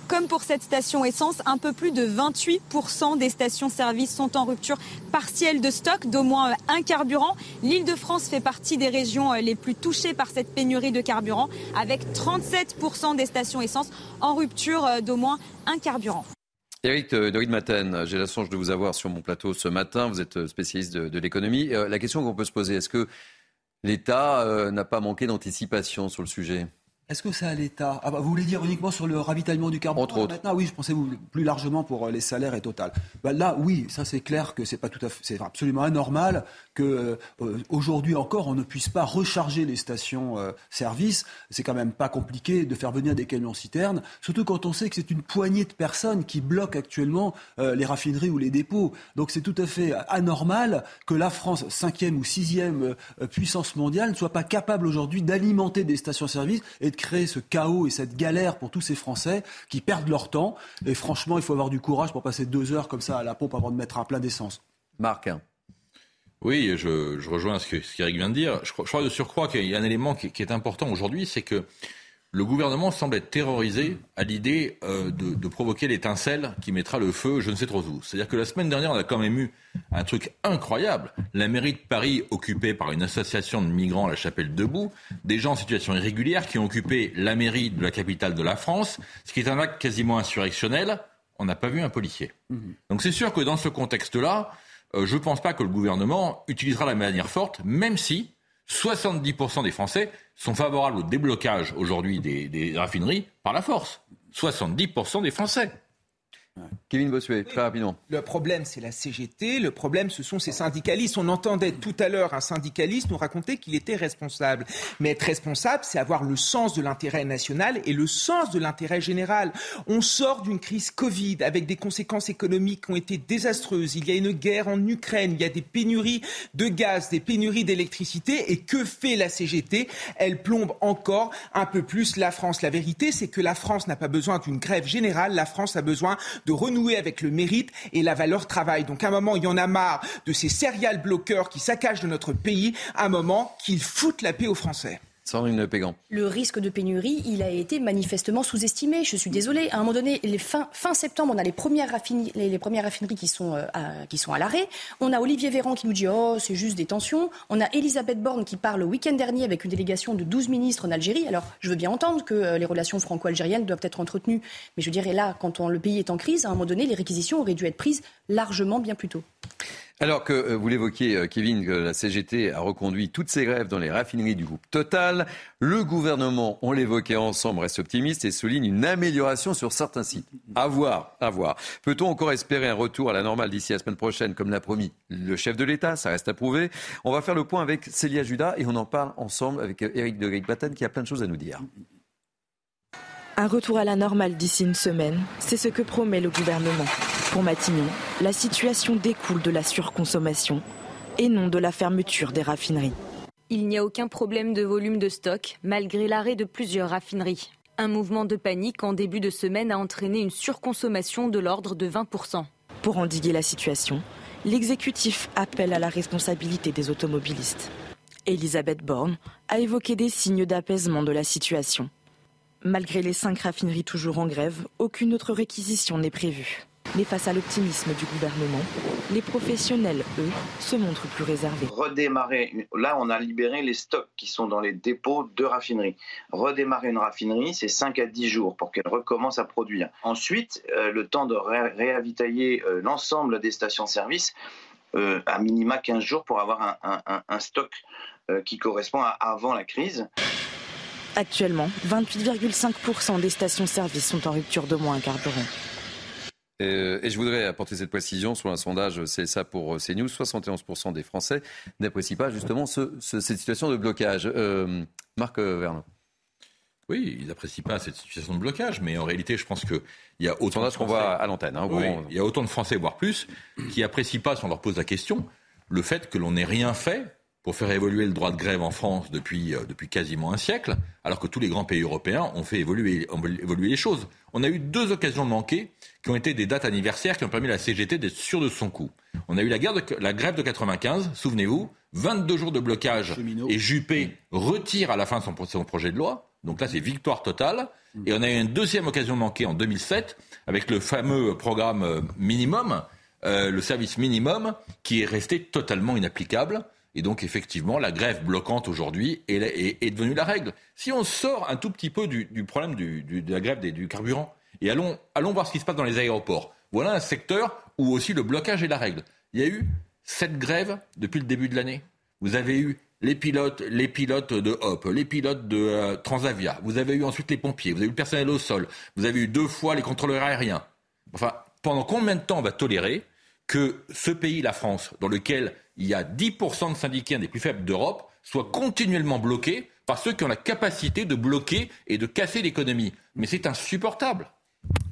Comme pour cette station essence, un peu plus de 28% des stations-service sont en rupture partielle de stock d'au moins un carburant. L'Île-de-France fait partie des régions les plus touchées par cette pénurie de carburant, avec 37% des stations essence en rupture d'au moins un carburant. Eric euh, de Maten, j'ai la chance de vous avoir sur mon plateau ce matin. Vous êtes euh, spécialiste de, l'économie. Euh, la question qu'on peut se poser, est-ce que l'État n'a pas manqué d'anticipation sur le sujet? Est-ce que c'est à l'État? Ah bah, Vous voulez dire uniquement sur le ravitaillement du carburant Entre autres. Maintenant, oui, je pensais plus largement pour les salaires et total. Bah, là, oui, ça c'est clair que c'est pas tout à fait, c'est absolument anormal que euh, aujourd'hui encore on ne puisse pas recharger les stations-service. Euh, c'est quand même pas compliqué de faire venir des camions citernes, surtout quand on sait que c'est une poignée de personnes qui bloquent actuellement euh, les raffineries ou les dépôts. Donc c'est tout à fait anormal que la France, cinquième ou sixième puissance mondiale, ne soit pas capable aujourd'hui d'alimenter des stations-service et de créer ce chaos et cette galère pour tous ces Français qui perdent leur temps. Et franchement, il faut avoir du courage pour passer deux heures comme ça à la pompe avant de mettre un plein d'essence. Marc. Oui, je, rejoins ce qu'Eric vient de dire. Je, crois de surcroît qu'il y a un élément qui, est important aujourd'hui, c'est que le gouvernement semble être terrorisé à l'idée euh, de, provoquer l'étincelle qui mettra le feu je ne sais trop où. C'est-à-dire que la semaine dernière, on a quand même eu un truc incroyable. La mairie de Paris occupée par une association de migrants, la Chapelle Debout, des gens en situation irrégulière qui ont occupé la mairie de la capitale de la France, ce qui est un acte quasiment insurrectionnel. On n'a pas vu un policier. Mmh. Donc c'est sûr que dans ce contexte-là, euh, je ne pense pas que le gouvernement utilisera la manière forte, même si 70% des Français sont favorables au déblocage aujourd'hui des, raffineries par la force. 70% des Français. Kevin Bossuet, très rapidement. Le problème, c'est la CGT. Le problème, ce sont ces syndicalistes. On entendait tout à l'heure un syndicaliste nous raconter qu'il était responsable. Mais être responsable, c'est avoir le sens de l'intérêt national et le sens de l'intérêt général. On sort d'une crise Covid avec des conséquences économiques qui ont été désastreuses. Il y a une guerre en Ukraine. Il y a des pénuries de gaz, des pénuries d'électricité. Et que fait la CGT Elle plombe encore un peu plus la France. La vérité, c'est que la France n'a pas besoin d'une grève générale. La France a besoin de renouer avec le mérite et la valeur travail. Donc à un moment, il y en a marre de ces serial bloqueurs qui saccagent de notre pays, à un moment qu'ils foutent la paix aux Français. Le risque de pénurie, il a été manifestement sous-estimé. Je suis désolée. À un moment donné, les fin, fin septembre, on a les premières, raffineries, les, premières raffineries qui sont, euh, à, qui sont à l'arrêt. On a Olivier Véran qui nous dit Oh, c'est juste des tensions. On a Elisabeth Borne qui parle le week-end dernier avec une délégation de 12 ministres en Algérie. Alors, je veux bien entendre que euh, les relations franco-algériennes doivent être entretenues. Mais je dirais là, quand le pays est en crise, à un moment donné, les réquisitions auraient dû être prises largement bien plus tôt. Alors que euh, vous l'évoquiez, euh, Kevin, que la CGT a reconduit toutes ses grèves dans les raffineries du groupe Total, le gouvernement, on l'évoquait ensemble, reste optimiste et souligne une amélioration sur certains sites. À voir, à voir. Peut-on encore espérer un retour à la normale d'ici la semaine prochaine, comme l'a promis le chef de l'État? Ça reste à prouver. On va faire le point avec Célia Judas et on en parle ensemble avec Eric de Batten qui a plein de choses à nous dire. Un retour à la normale d'ici une semaine, c'est ce que promet le gouvernement. Pour Matignon, la situation découle de la surconsommation et non de la fermeture des raffineries. Il n'y a aucun problème de volume de stock malgré l'arrêt de plusieurs raffineries. Un mouvement de panique en début de semaine a entraîné une surconsommation de l'ordre de 20%. Pour endiguer la situation, l'exécutif appelle à la responsabilité des automobilistes. Elisabeth Borne a évoqué des signes d'apaisement de la situation. Malgré les cinq raffineries toujours en grève, aucune autre réquisition n'est prévue. Mais face à l'optimisme du gouvernement, les professionnels, eux, se montrent plus réservés. Redémarrer, là on a libéré les stocks qui sont dans les dépôts de raffineries. Redémarrer une raffinerie, c'est 5 à 10 jours pour qu'elle recommence à produire. Ensuite, euh, le temps de réavitailler euh, l'ensemble des stations-service, euh, à minima 15 jours pour avoir un, stock qui correspond à avant la crise. Actuellement, 28,5% des stations-service sont en rupture de moins un carburant. Euh, et je voudrais apporter cette précision sur un sondage CSA pour CNews. 71% des Français n'apprécient pas justement cette situation de blocage. Euh, Marc Vernon. Oui, ils n'apprécient pas cette situation de blocage, mais en réalité, je pense qu'il y a autant de qu'on voit à l'antenne. Hein, il y a autant de Français, voire plus, qui n'apprécient pas, si on leur pose la question, le fait que l'on n'ait rien fait pour faire évoluer le droit de grève en France depuis, euh, depuis quasiment un siècle, alors que tous les grands pays européens ont fait évoluer, évoluer les choses. On a eu deux occasions de manquer qui ont été des dates anniversaires qui ont permis à la CGT d'être sûre de son coup. On a eu la, la grève de 95, souvenez-vous, 22 jours de blocage et Juppé retire à la fin son, son projet de loi. Donc là, c'est victoire totale. Et on a eu une deuxième occasion de manquer en 2007 avec le fameux programme euh, minimum, euh, le service minimum, qui est resté totalement inapplicable. Et donc, effectivement, la grève bloquante aujourd'hui est, devenue la règle. Si on sort un tout petit peu du, problème de la grève du carburant, et allons, allons voir ce qui se passe dans les aéroports. Voilà un secteur où aussi le blocage est la règle. Il y a eu sept grèves depuis le début de l'année. Vous avez eu les pilotes, les pilotes de Hop, les pilotes de euh, Transavia. Vous avez eu ensuite les pompiers. Vous avez eu le personnel au sol. Vous avez eu deux fois les contrôleurs aériens. Enfin, pendant combien de temps on va tolérer que ce pays, la France, dans lequel il y a 10% de syndiqués des plus faibles d'Europe, soit continuellement bloqué par ceux qui ont la capacité de bloquer et de casser l'économie. Mais c'est insupportable.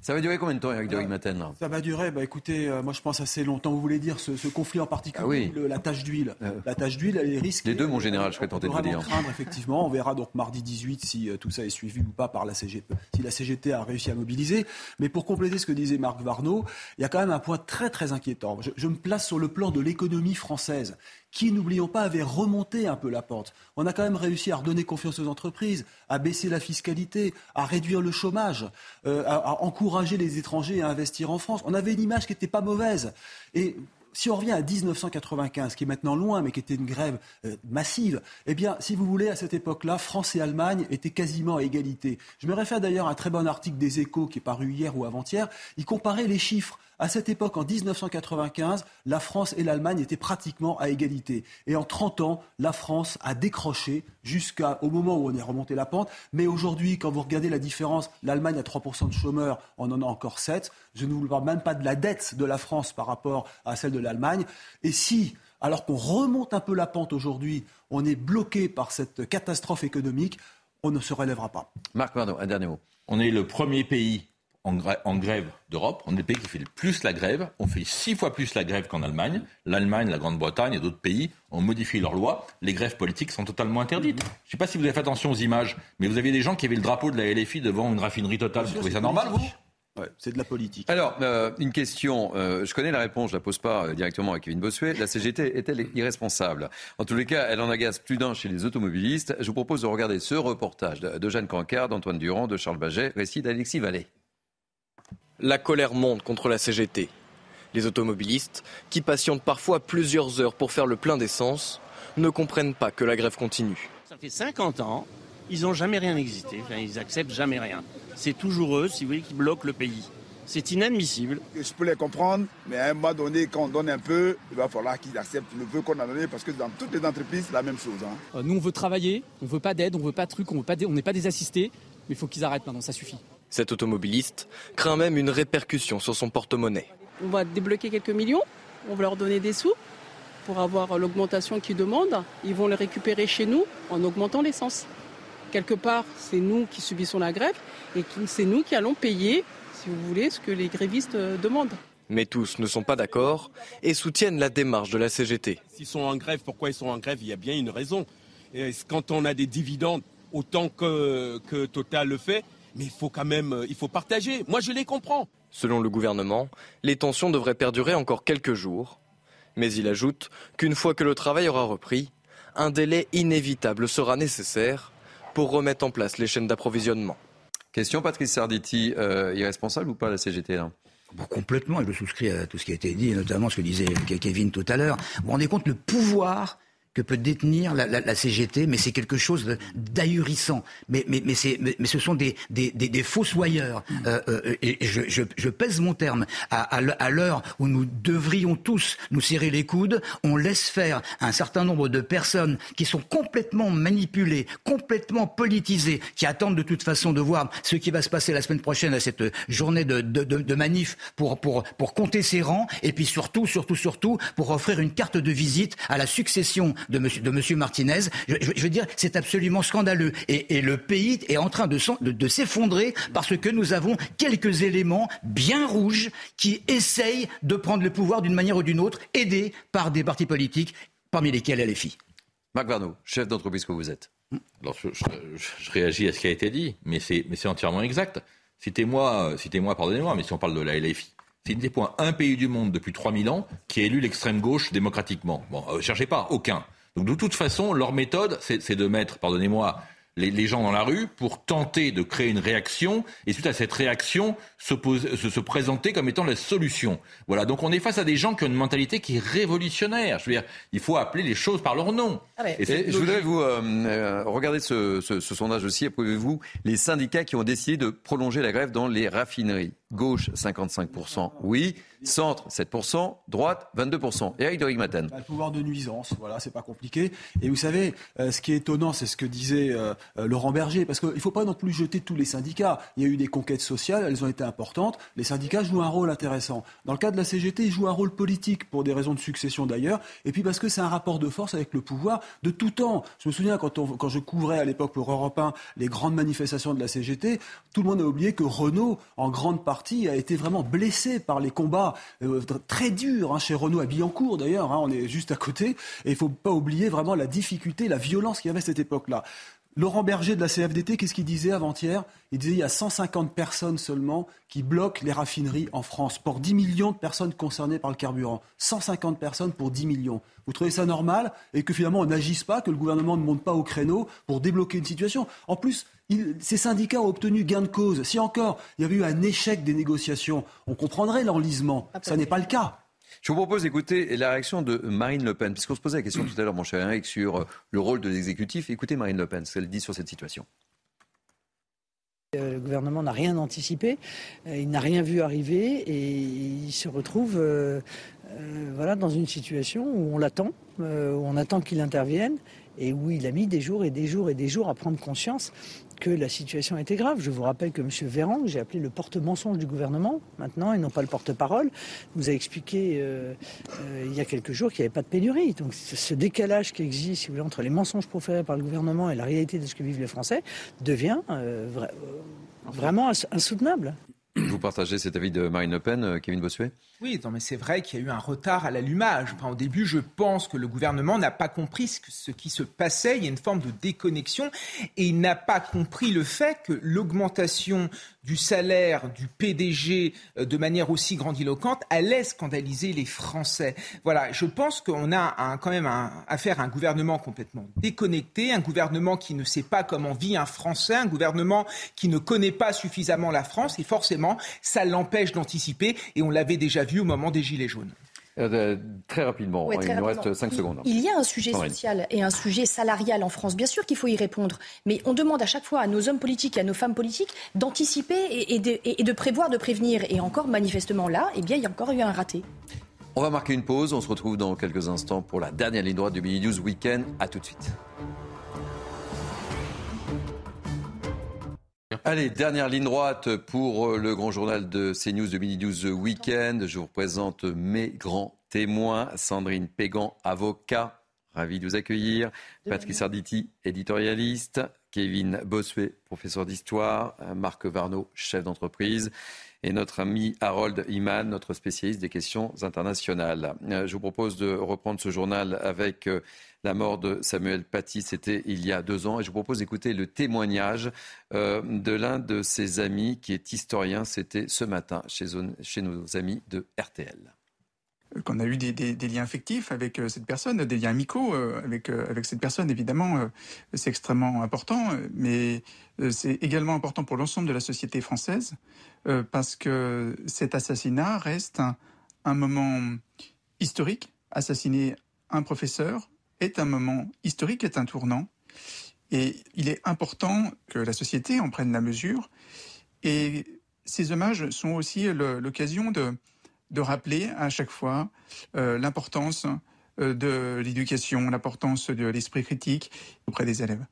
Ça va durer combien de temps, Eric de Matin Ça va durer, bah, écoutez, euh, moi je pense assez longtemps. Vous voulez dire ce, conflit en particulier, ah la tâche d'huile. Euh. La tâche d'huile, elle est risquée. Les deux, mon général, je serais tenté de vous dire. craindre, effectivement. On verra donc mardi 18 si euh, tout ça est suivi ou pas par la CGT, si la CGT a réussi à mobiliser. Mais pour compléter ce que disait Marc Varnaud, il y a quand même un point très très inquiétant. je me place sur le plan de l'économie française qui, n'oublions pas, avait remonté un peu la pente. On a quand même réussi à redonner confiance aux entreprises, à baisser la fiscalité, à réduire le chômage, euh, à, encourager les étrangers à investir en France. On avait une image qui n'était pas mauvaise. Et si on revient à 1995, qui est maintenant loin, mais qui était une grève euh, massive, eh bien, si vous voulez, à cette époque-là, France et Allemagne étaient quasiment à égalité. Je me réfère d'ailleurs à un très bon article des Échos qui est paru hier ou avant-hier. Il comparait les chiffres. À cette époque, en 1995, la France et l'Allemagne étaient pratiquement à égalité. Et en 30 ans, la France a décroché jusqu'au moment où on est remonté la pente. Mais aujourd'hui, quand vous regardez la différence, l'Allemagne a 3% de chômeurs, on en a encore 7. Je ne vous parle même pas de la dette de la France par rapport à celle de l'Allemagne. Et si alors qu'on remonte un peu la pente aujourd'hui, on est bloqué par cette catastrophe économique, on ne se relèvera pas. Marc pardon, un dernier mot. On est le premier pays en, grève, d'Europe. On est le pays qui fait le plus la grève. On fait six fois plus la grève qu'en Allemagne. L'Allemagne, la Grande-Bretagne et d'autres pays ont modifié leurs lois. Les grèves politiques sont totalement interdites. Je ne sais pas si vous avez fait attention aux images, mais vous aviez des gens qui avaient le drapeau de la LFI devant une raffinerie totale. Vous trouvez ça normal, vous? C'est de la politique. Alors, euh, une question. Euh, je connais la réponse, je la pose pas euh, directement à Kevin Bossuet. La CGT est-elle irresponsable? En tous les cas, elle en agace plus d'un chez les automobilistes. Je vous propose de regarder ce reportage de, Jeanne Cancard, d'Antoine Durand, de Charles Baget, récit d'Alexis Vallée. La colère monte contre la CGT. Les automobilistes, qui patientent parfois plusieurs heures pour faire le plein d'essence, ne comprennent pas que la grève continue. Ça fait 50 ans, ils n'ont jamais rien existé, ils acceptent jamais rien. C'est toujours eux, si vous voulez, qui bloquent le pays. C'est inadmissible. Je peux les comprendre, mais à un moment donné, quand on donne un peu, il va falloir qu'ils acceptent le peu qu'on a donné parce que dans toutes les entreprises, c'est la même chose. Hein. Euh, nous, on veut travailler, on veut pas d'aide, on veut pas de trucs, on n'est pas des assistés, mais il faut qu'ils arrêtent maintenant, ça suffit. Cet automobiliste craint même une répercussion sur son porte-monnaie. On va débloquer quelques millions, on va leur donner des sous pour avoir l'augmentation qu'ils demandent. Ils vont les récupérer chez nous en augmentant l'essence. Quelque part, c'est nous qui subissons la grève et c'est nous qui allons payer si vous voulez, ce que les grévistes euh, demandent. Mais tous ne sont pas d'accord et soutiennent la démarche de la CGT. S'ils sont en grève, pourquoi ils sont en grève? Il y a bien une raison. quand on a des dividendes, autant que, que Total le fait, mais il faut quand même euh, il faut partager. Moi, je les comprends. Selon le gouvernement, les tensions devraient perdurer encore quelques jours. Mais il ajoute qu'une fois que le travail aura repris, un délai inévitable sera nécessaire pour remettre en place les chaînes d'approvisionnement. Question, Patrice Sarditi, euh, irresponsable ou pas la CGT là? Bon, complètement, je souscris à tout ce qui a été dit, et notamment ce que disait Kevin tout à l'heure. Vous vous rendez compte le pouvoir que peut détenir la, la, la CGT, mais c'est quelque chose d'ahurissant. Mais, mais, mais, mais, mais, ce sont des, des, des, des fossoyeurs. Euh, euh, et je, je, je, pèse mon terme. À, à l'heure où nous devrions tous nous serrer les coudes, on laisse faire un certain nombre de personnes qui sont complètement manipulées, complètement politisées, qui attendent de toute façon de voir ce qui va se passer la semaine prochaine à cette journée de, de, de, de manif pour, pour, pour compter ses rangs, et puis surtout, surtout, surtout, pour offrir une carte de visite à la succession de monsieur, Martinez. Je, veux dire, c'est absolument scandaleux. Et, le pays est en train de, s'effondrer parce que nous avons quelques éléments bien rouges qui essayent de prendre le pouvoir d'une manière ou d'une autre, aidés par des partis politiques, parmi lesquels LFI. Marc chef d'entreprise que vous êtes. Alors, je, réagis à ce qui a été dit, mais c'est, entièrement exact. Citez-moi, citez-moi, pardonnez-moi, mais si on parle de la LFI, c'est des points un pays du monde depuis 3000 ans qui a élu l'extrême gauche démocratiquement. Bon, euh, cherchez pas, aucun. Donc de toute façon, leur méthode, c'est de mettre, pardonnez-moi, les, les, gens dans la rue pour tenter de créer une réaction et suite à cette réaction se, pose, se, se, présenter comme étant la solution. Voilà, donc on est face à des gens qui ont une mentalité qui est révolutionnaire. Je veux dire, il faut appeler les choses par leur nom. Ah et et je voudrais vous euh, euh, regarder ce, ce, ce, sondage aussi. Approuvez-vous les syndicats qui ont décidé de prolonger la grève dans les raffineries? Gauche 55%, oui. Centre 7%, droite 22%. Eric de Rigmaten. Bah, le pouvoir de nuisance, voilà, c'est pas compliqué. Et vous savez, euh, ce qui est étonnant, c'est ce que disait euh, euh, Laurent Berger, parce qu'il ne faut pas non plus jeter tous les syndicats. Il y a eu des conquêtes sociales, elles ont été importantes. Les syndicats jouent un rôle intéressant. Dans le cas de la CGT, ils jouent un rôle politique pour des raisons de succession d'ailleurs, et puis parce que c'est un rapport de force avec le pouvoir de tout temps. Je me souviens quand, on, quand je couvrais à l'époque pour Europe 1 les grandes manifestations de la CGT, tout le monde a oublié que Renault, en grande partie, a été vraiment blessé par les combats euh, très durs hein, chez Renault à Billancourt d'ailleurs, hein, on est juste à côté, et il faut pas oublier vraiment la difficulté, la violence qu'il y avait à cette époque-là. Laurent Berger de la CFDT, qu'est-ce qu'il disait avant-hier? Il disait qu'il y a 150 personnes seulement qui bloquent les raffineries en France pour 10 millions de personnes concernées par le carburant. 150 personnes pour 10 millions. Vous trouvez ça normal? Et que finalement on n'agisse pas, que le gouvernement ne monte pas au créneau pour débloquer une situation? En plus, il, ces syndicats ont obtenu gain de cause. Si encore il y avait eu un échec des négociations, on comprendrait l'enlisement. Ça n'est pas le cas. Je vous propose d'écouter la réaction de Marine Le Pen, puisqu'on se posait la question tout à l'heure, mon cher Eric, sur le rôle de l'exécutif. Écoutez Marine Le Pen, ce qu'elle dit sur cette situation. Le gouvernement n'a rien anticipé, il n'a rien vu arriver et il se retrouve euh, euh, dans une situation où on l'attend, euh, où on attend qu'il intervienne et où il a mis des jours et des jours et des jours à prendre conscience que la situation était grave. Je vous rappelle que M. Véran, que j'ai appelé le porte-mensonge du gouvernement maintenant, et non pas le porte-parole, nous a expliqué euh, euh, il y a quelques jours qu'il n'y avait pas de pénurie. Donc ce décalage qui existe si vous voulez, entre les mensonges proférés par le gouvernement et la réalité de ce que vivent les Français devient euh, vra vraiment insoutenable. Vous partagez cet avis de Marine Le Pen, Kevin Bossuet? Oui, non, mais c'est vrai qu'il y a eu un retard à l'allumage. Enfin, au début, je pense que le gouvernement n'a pas compris ce, qui se passait. Il y a une forme de déconnexion et il n'a pas compris le fait que l'augmentation du salaire du PDG euh, de manière aussi grandiloquente allait scandaliser les Français. Voilà, je pense qu'on a un, quand même un, affaire à un gouvernement complètement déconnecté, un gouvernement qui ne sait pas comment vit un Français, un gouvernement qui ne connaît pas suffisamment la France et forcément, ça l'empêche d'anticiper et on l'avait déjà vu vu au moment des Gilets jaunes. Euh, très rapidement, il nous reste 5 secondes. Il y a un sujet social et un sujet salarial en France. Bien sûr qu'il faut y répondre, mais on demande à chaque fois à nos hommes politiques et à nos femmes politiques d'anticiper et, de, prévoir, de prévenir. Et encore, manifestement, là, eh bien, il y a encore eu un raté. On va marquer une pause. On se retrouve dans quelques instants pour la dernière ligne droite du Mini News Weekend. À tout de suite. Allez, dernière ligne droite pour euh, le grand journal de CNews de Mini News Weekend. Je vous présente mes grands témoins. Sandrine Pégan, avocat, ravi de vous accueillir. Patrick Sarditi, éditorialiste. Kevin Bossuet, professeur d'histoire. Marc Varno, chef d'entreprise et notre ami Harold Iman, notre spécialiste des questions internationales. Euh, je vous propose de reprendre ce journal avec euh, la mort de Samuel Paty, c'était il y a deux ans, et je vous propose d'écouter le témoignage euh, de l'un de ses amis qui est historien, c'était ce matin chez, nos amis de RTL qu'on a eu des, liens affectifs avec euh, cette personne, des liens amicaux euh, avec, euh, cette personne, évidemment, c'est extrêmement important, mais c'est également important pour l'ensemble de la société française, parce que cet assassinat reste un, moment historique. Assassiner un professeur est un moment historique, est un tournant, et il est important que la société en prenne la mesure, et ces hommages sont aussi l'occasion de de rappeler à chaque fois euh, l'importance euh, de l'éducation, l'importance de l'esprit critique auprès des élèves.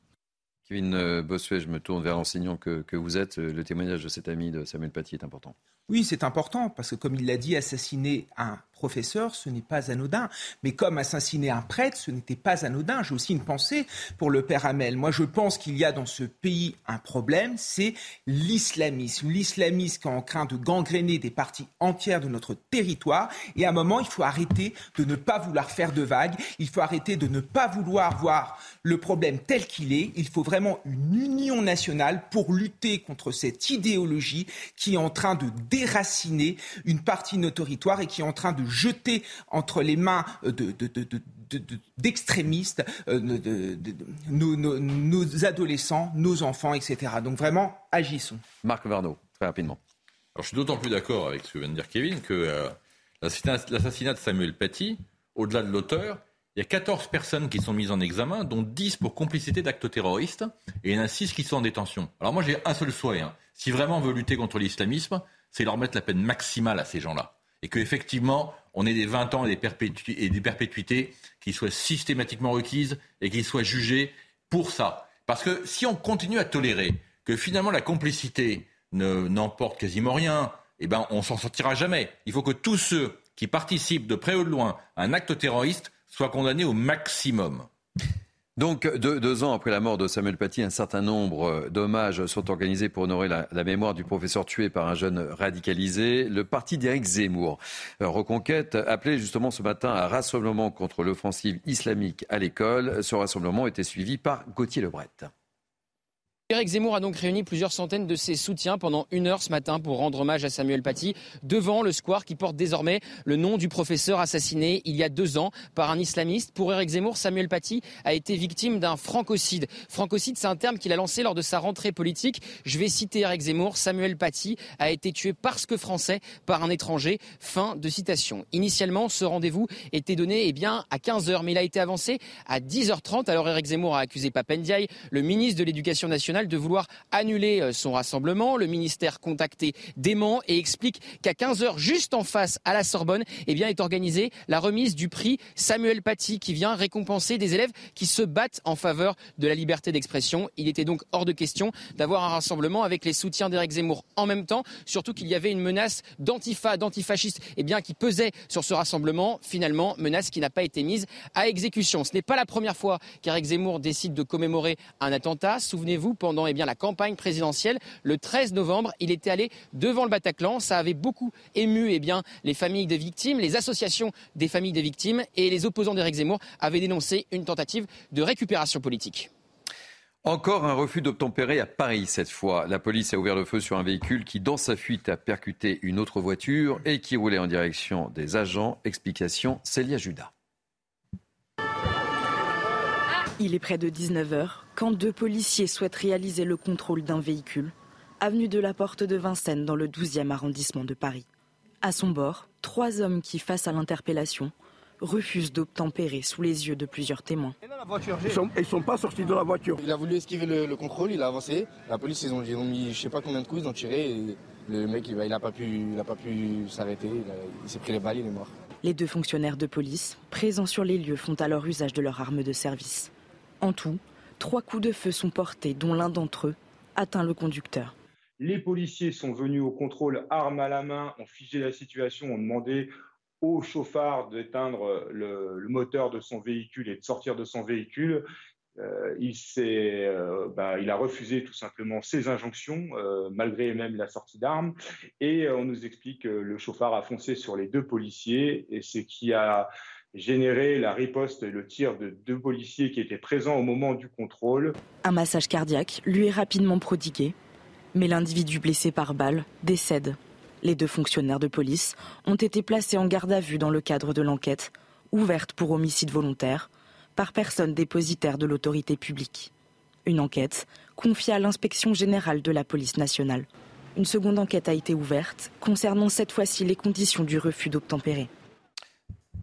Kevin euh, Bossuet, je me tourne vers l'enseignant que, que, vous êtes. Le témoignage de cet ami de Samuel Paty est important. Oui, c'est important parce que, comme il l'a dit, assassiner un professeur, ce n'est pas anodin. Mais comme assassiner un prêtre, ce n'était pas anodin. J'ai aussi une pensée pour le père Hamel. Moi, je pense qu'il y a dans ce pays un problème, c'est l'islamisme. L'islamisme qui est en train de gangréner des parties entières de notre territoire. Et à un moment, il faut arrêter de ne pas vouloir faire de vagues. Il faut arrêter de ne pas vouloir voir le problème tel qu'il est. Il faut vraiment une union nationale pour lutter contre cette idéologie qui est en train de déraciner une partie de notre territoire et qui est en train de jeter entre les mains d'extrémistes de, nos, adolescents, nos enfants, etc. Donc vraiment, agissons. Marc Varno, très rapidement. Alors, je suis d'autant plus d'accord avec ce que vient de dire Kevin que euh, l'assassinat de Samuel Paty, au-delà de l'auteur, il y a 14 personnes qui sont mises en examen, dont 10 pour complicité d'actes terroristes, et il y en a 6 qui sont en détention. Alors moi j'ai un seul souhait, hein. si vraiment on veut lutter contre l'islamisme, c'est leur mettre la peine maximale à ces gens-là et qu'effectivement, on ait des 20 ans et des, perpétuités qui soient systématiquement requises et qui soient jugées pour ça. Parce que si on continue à tolérer que finalement la complicité n'emporte quasiment rien, eh ben on s'en sortira jamais. Il faut que tous ceux qui participent de près ou de loin à un acte terroriste soient condamnés au maximum. Donc, deux, ans après la mort de Samuel Paty, un certain nombre euh, d'hommages sont organisés pour honorer la, mémoire du professeur tué par un jeune radicalisé. Le parti d'Éric Zemmour, euh, Reconquête, appelait justement ce matin à un rassemblement contre l'offensive islamique à l'école. Ce rassemblement était suivi par Gauthier Lebret. Éric Zemmour a donc réuni plusieurs centaines de ses soutiens pendant une heure ce matin pour rendre hommage à Samuel Paty devant le square qui porte désormais le nom du professeur assassiné il y a deux ans par un islamiste. Pour Éric Zemmour, Samuel Paty a été victime d'un francocide. Francocide, c'est un terme qu'il a lancé lors de sa rentrée politique. Je vais citer Éric Zemmour. Samuel Paty a été tué parce que français par un étranger. Fin de citation. Initialement, ce rendez-vous était donné eh bien, à 15h, mais il a été avancé à 10h30. Alors Éric Zemmour a accusé Papendiaï, le ministre de l'Éducation nationale, de vouloir annuler euh, son rassemblement. Le ministère contacté dément et explique qu'à 15h, juste en face à la Sorbonne, eh bien, est organisée la remise du prix Samuel Paty qui vient récompenser des élèves qui se battent en faveur de la liberté d'expression. Il était donc hors de question d'avoir un rassemblement avec les soutiens d'Éric Zemmour en même temps, surtout qu'il y avait une menace d'antifa, d'antifasciste eh bien, qui pesait sur ce rassemblement. Finalement, menace qui n'a pas été mise à exécution. Ce n'est pas la première fois qu'Éric Zemmour décide de commémorer un attentat. Souvenez-vous, pendant eh bien, la campagne présidentielle. Le 13 novembre, il était allé devant le Bataclan. Ça avait beaucoup ému eh les familles des victimes, les associations des familles des victimes et les opposants d'Éric Zemmour avaient dénoncé une tentative de récupération politique. Encore un refus d'obtempérer à Paris cette fois. La police a ouvert le feu sur un véhicule qui, dans sa fuite, a percuté une autre voiture et qui roulait en direction des agents. Explication, Célia Judas. Il est près de 19h quand deux policiers souhaitent réaliser le contrôle d'un véhicule, avenue de la Porte de Vincennes dans le 12e arrondissement de Paris. À son bord, trois hommes qui, face à l'interpellation, refusent d'obtempérer sous les yeux de plusieurs témoins. Ils sont, ils sont pas sortis de la voiture. Il a voulu esquiver le, le contrôle, il a avancé. La police, ils ont, ils ont mis je sais pas combien de coups, ils ont tiré. Et le mec, il, n'a pas pu, il a pas pu s'arrêter. Il, il s'est pris les balles, il est mort. Les deux fonctionnaires de police, présents sur les lieux, font alors usage de leur arme de service. En tout, trois coups de feu sont portés, dont l'un d'entre eux atteint le conducteur. Les policiers sont venus au contrôle arme à la main, ont figé la situation, ont demandé au chauffard d'éteindre le, le, moteur de son véhicule et de sortir de son véhicule. Euh, il, euh, bah, il, a refusé tout simplement ces injonctions, euh, malgré même la sortie d'armes. Et on nous explique que le chauffard a foncé sur les deux policiers, et ce qui a généré la riposte et le tir de deux policiers qui étaient présents au moment du contrôle. Un massage cardiaque lui est rapidement prodigué, mais l'individu blessé par balle décède. Les deux fonctionnaires de police ont été placés en garde à vue dans le cadre de l'enquête, ouverte pour homicide volontaire, par personne dépositaire de l'autorité publique. Une enquête confiée à l'inspection générale de la police nationale. Une seconde enquête a été ouverte concernant cette fois-ci les conditions du refus d'obtempérer.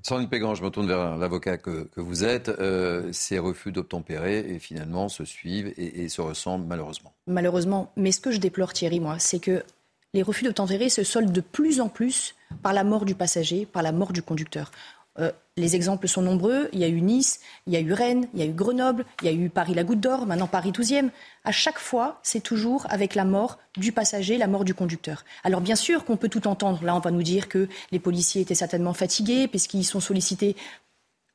Sandrine Pégan, je me tourne vers l'avocat que, vous êtes. Euh, ces refus d'obtempérer finalement se suivent et, et, se ressemblent malheureusement. Malheureusement. Mais ce que je déplore, Thierry, moi, c'est que les refus d'obtempérer se soldent de plus en plus par la mort du passager, par la mort du conducteur. Euh, les exemples sont nombreux. Il y a eu Nice, il y a eu Rennes, il y a eu Grenoble, il y a eu Paris-La Goutte d'Or, maintenant Paris 12e. À chaque fois, c'est toujours avec la mort du passager, la mort du conducteur. Alors bien sûr qu'on peut tout entendre. Là, on va nous dire que les policiers étaient certainement fatigués puisqu'ils sont sollicités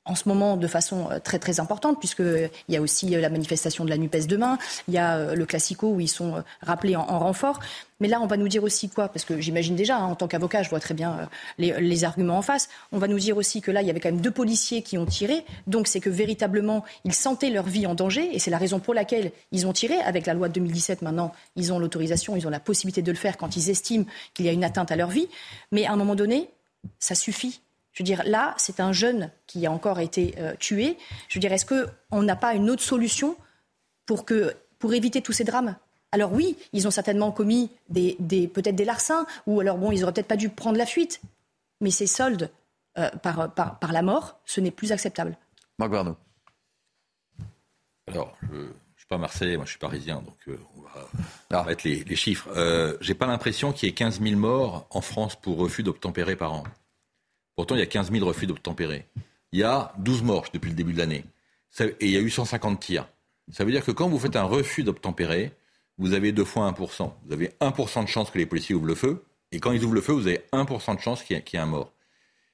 en ce moment de façon très très importante, puisqu'il y a aussi la manifestation de la NUPES demain, il y a le Classico où ils sont rappelés en, en renfort. Mais là, on va nous dire aussi quoi? Parce que j'imagine déjà, hein, en tant qu'avocat, je vois très bien les, les, arguments en face. On va nous dire aussi que là, il y avait quand même deux policiers qui ont tiré. Donc, c'est que véritablement, ils sentaient leur vie en danger. Et c'est la raison pour laquelle ils ont tiré. Avec la loi de 2017, maintenant, ils ont l'autorisation, ils ont la possibilité de le faire quand ils estiment qu'il y a une atteinte à leur vie. Mais à un moment donné, ça suffit. Je veux dire, là, c'est un jeune qui a encore été euh, tué. Je veux dire, est-ce qu'on n'a pas une autre solution pour, que, pour éviter tous ces drames? Alors oui, ils ont certainement commis des, des peut-être des larcins, ou alors bon, ils auraient peut-être pas dû prendre la fuite. Mais ces soldes euh, par, par, par, la mort, ce n'est plus acceptable. Marc Barneau. Alors, je ne suis pas marseillais, moi je suis parisien, donc euh, on va, va mettre les, les chiffres. Euh, J'ai pas l'impression qu'il y ait 15 000 morts en France pour refus d'obtempérer par an. Pourtant, il y a 15 000 refus d'obtempérer. Il y a 12 morts depuis le début de l'année. Et il y a eu 150 tirs. Ça veut dire que quand vous faites un refus d'obtempérer, vous avez deux fois 1%. Vous avez 1% de chance que les policiers ouvrent le feu. Et quand ils ouvrent le feu, vous avez 1% de chance qu'il y, y ait un mort.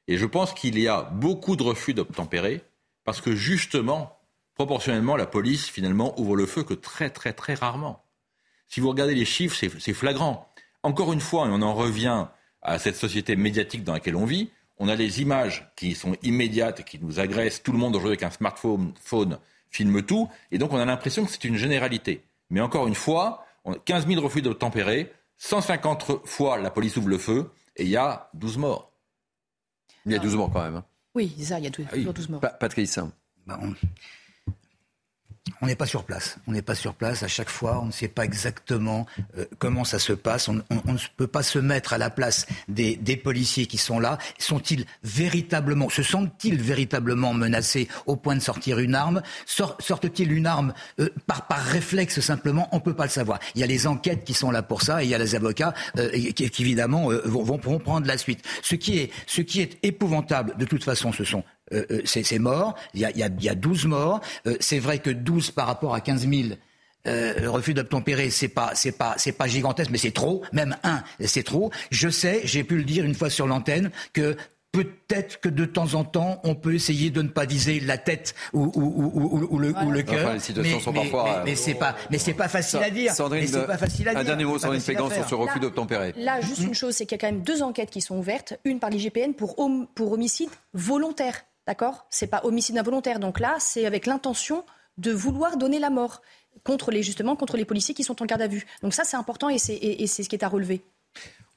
Et je pense qu'il y a beaucoup de refus d'obtempérer parce que justement, proportionnellement, la police, finalement, ouvre le feu que très, très, très rarement. Si vous regardez les chiffres, c'est flagrant. Encore une fois, et on en revient à cette société médiatique dans laquelle on vit, on a les images qui sont immédiates, qui nous agressent. Tout le monde aujourd'hui avec un smartphone phone, filme tout. Et donc on a l'impression que c'est une généralité. Mais encore une fois, 15 000 refus d'obtempérer, 150 fois la police ouvre le feu et il y a 12 morts. Il y a 12 morts quand même. Hein. Oui, ça, il y a 12, ah oui. 12 morts. Patrice. Bah, on... On n'est pas sur place. On n'est pas sur place. À chaque fois, on ne sait pas exactement euh, comment ça se passe. On, ne peut pas se mettre à la place des, policiers qui sont là. Sont-ils véritablement, se sentent-ils véritablement menacés au point de sortir une arme? Sort, Sortent-ils une arme euh, par, par réflexe simplement? On ne peut pas le savoir. Il y a les enquêtes qui sont là pour ça et il y a les avocats euh, qui, évidemment vont, vont prendre la suite. Ce qui est, épouvantable, de toute façon, ce sont c'est mort. Il y a, y a, il y a 12 morts. Euh, c'est vrai que 12 par rapport à 15 000 euh, refus d'obtempérer, c'est pas, c'est pas, c'est pas gigantesque, mais c'est trop. Même un, c'est trop. Je sais, j'ai pu le dire une fois sur l'antenne, que Peut-être que de temps en temps, on peut essayer de ne pas viser la tête ou, ou, ou, ou le, voilà. le cœur. Enfin, les situations mais, sont mais, parfois. Mais, mais c'est pas, mais c'est pas facile à dire. Sandrine, mais pas facile à un dernier mot, Sandrine Pégan, sur ce refus d'obtempérer. Là, juste une chose, c'est qu'il y a quand même deux enquêtes qui sont ouvertes. Une par l'IGPN pour, hom pour homicide volontaire. D'accord? C'est pas homicide involontaire. Donc là, c'est avec l'intention de vouloir donner la mort contre les justement contre les policiers qui sont en garde à vue. Donc ça, c'est important et c'est ce qui est à relever.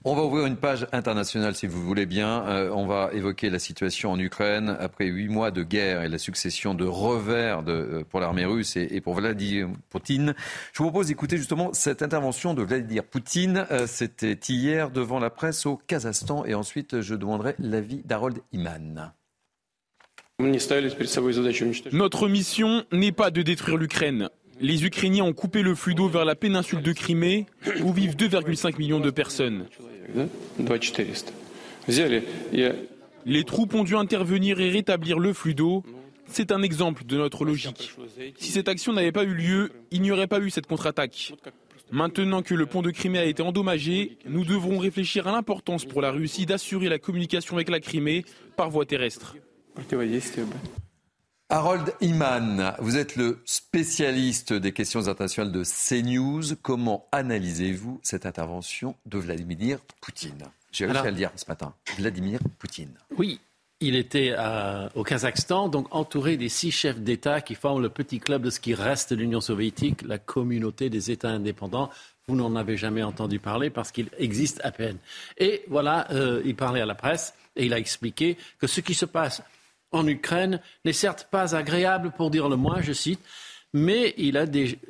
On va ouvrir une page internationale si vous voulez bien. Euh, on va évoquer la situation en Ukraine après huit mois de guerre et la succession de revers euh, pour l'armée russe et, pour Vladimir Poutine. Je vous propose d'écouter justement cette intervention de Vladimir Poutine. Euh, c'était hier devant la presse au Kazakhstan et ensuite je demanderai l'avis d'Harold Iman. Notre mission n'est pas de détruire l'Ukraine. Les Ukrainiens ont coupé le flux d'eau vers la péninsule de Crimée, où vivent 2,5 millions de personnes. Les troupes ont dû intervenir et rétablir le flux d'eau. C'est un exemple de notre logique. Si cette action n'avait pas eu lieu, il n'y aurait pas eu cette contre-attaque. Maintenant que le pont de Crimée a été endommagé, nous devrons réfléchir à l'importance pour la Russie d'assurer la communication avec la Crimée par voie terrestre. Harold Iman, vous êtes le spécialiste des questions internationales de CNews. Comment analysez-vous cette intervention de Vladimir Poutine? J'ai réussi à le dire ce matin. Vladimir Poutine. Oui, il était au Kazakhstan, donc entouré des six chefs d'État qui forment le petit club de ce qui reste de l'Union soviétique, la communauté des États indépendants. Vous n'en avez jamais entendu parler parce qu'il existe à peine. Et voilà, euh, il parlait à la presse et il a expliqué que ce qui se passe en Ukraine n'est certes pas agréable, pour dire le moins, je cite, mais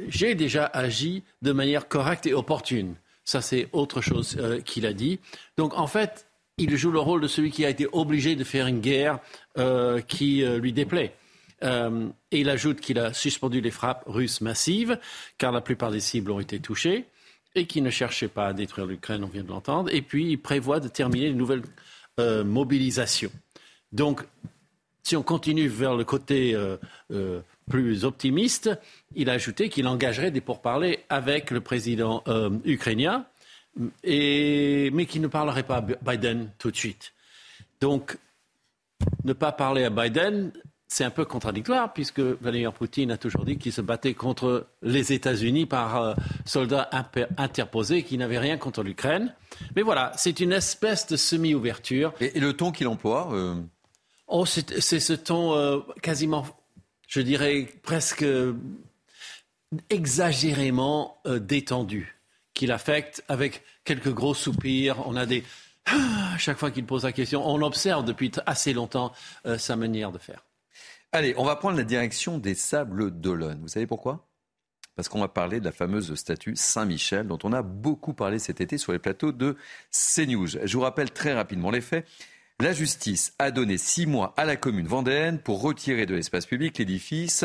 j'ai déjà agi de manière correcte et opportune. Ça, c'est autre chose euh, qu'il a dit. Donc, en fait, il joue le rôle de celui qui a été obligé de faire une guerre euh, qui euh, lui déplaît. et il ajoute qu'il a suspendu les frappes russes massives, car la plupart des cibles ont été touchées, et qu'il ne cherchait pas à détruire l'Ukraine, on vient de l'entendre. Et puis, il prévoit de terminer une nouvelle mobilisation. Donc, si on continue vers le côté euh, euh, plus optimiste, il a ajouté qu'il engagerait des pourparlers avec le président euh, ukrainien, mais qu'il ne parlerait pas à Biden tout de suite. Donc, ne pas parler à Biden, c'est un peu contradictoire, puisque Vladimir Poutine a toujours dit qu'il se battait contre les États-Unis par soldats interposés qui n'avaient rien contre l'Ukraine. Mais voilà, c'est une espèce de semi-ouverture. Et, le ton qu'il emploie Oh, c'est ce ton euh, quasiment, je dirais presque exagérément euh, détendu qu'il affecte avec quelques gros soupirs. On a des à chaque fois qu'il pose la question, on observe depuis assez longtemps euh, sa manière de faire. Allez, on va prendre la direction des Sables d'Olonne. Vous savez pourquoi? Parce qu'on va parler de la fameuse statue Saint-Michel dont on a beaucoup parlé cet été sur les plateaux de CNews. Je vous rappelle très rapidement les faits. La justice a donné six mois à la commune vendéenne pour retirer de l'espace public l'édifice.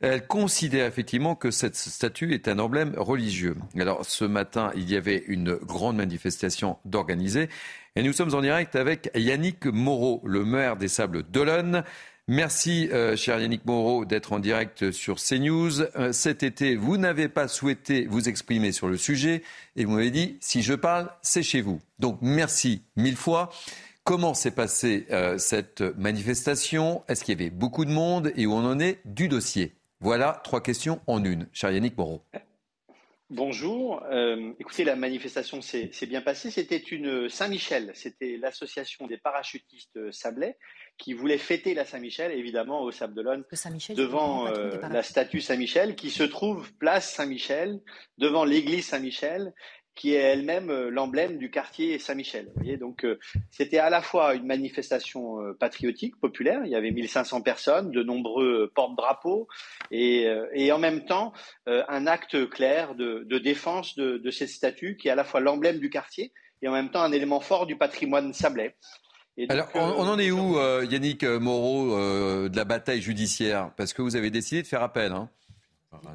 Elle considère effectivement que cette statue est un emblème religieux. Alors ce matin, il y avait une grande manifestation d'organiser et nous sommes en direct avec Yannick Moreau, le maire des Sables d'Olonne. Merci, euh, cher Yannick Moreau, d'être en direct sur CNews. Euh, cet été, vous n'avez pas souhaité vous exprimer sur le sujet et vous m'avez dit, si je parle, c'est chez vous. Donc merci mille fois. Comment s'est passée euh, cette manifestation? Est-ce qu'il y avait beaucoup de monde et où on en est du dossier? Voilà trois questions en une. Cher Yannick Moreau. Bonjour. Euh, écoutez, la manifestation s'est bien passée. C'était une Saint-Michel. C'était l'association des parachutistes Sablais qui voulait fêter la Saint-Michel, évidemment, au Sable d'Olonne, devant euh, la statue Saint-Michel qui se trouve place Saint-Michel, devant l'église Saint-Michel qui est elle-même euh, l'emblème du quartier Saint-Michel. donc euh, c'était à la fois une manifestation euh, patriotique populaire, il y avait 1500 personnes, de nombreux porte-drapeaux, et, en même temps un acte clair de, défense de, cette statue qui est à la fois l'emblème du quartier et en même temps un élément fort du patrimoine sablais. Alors, on, en est où, Yannick Moreau, de la bataille judiciaire? Parce que vous avez décidé de faire appel. Hein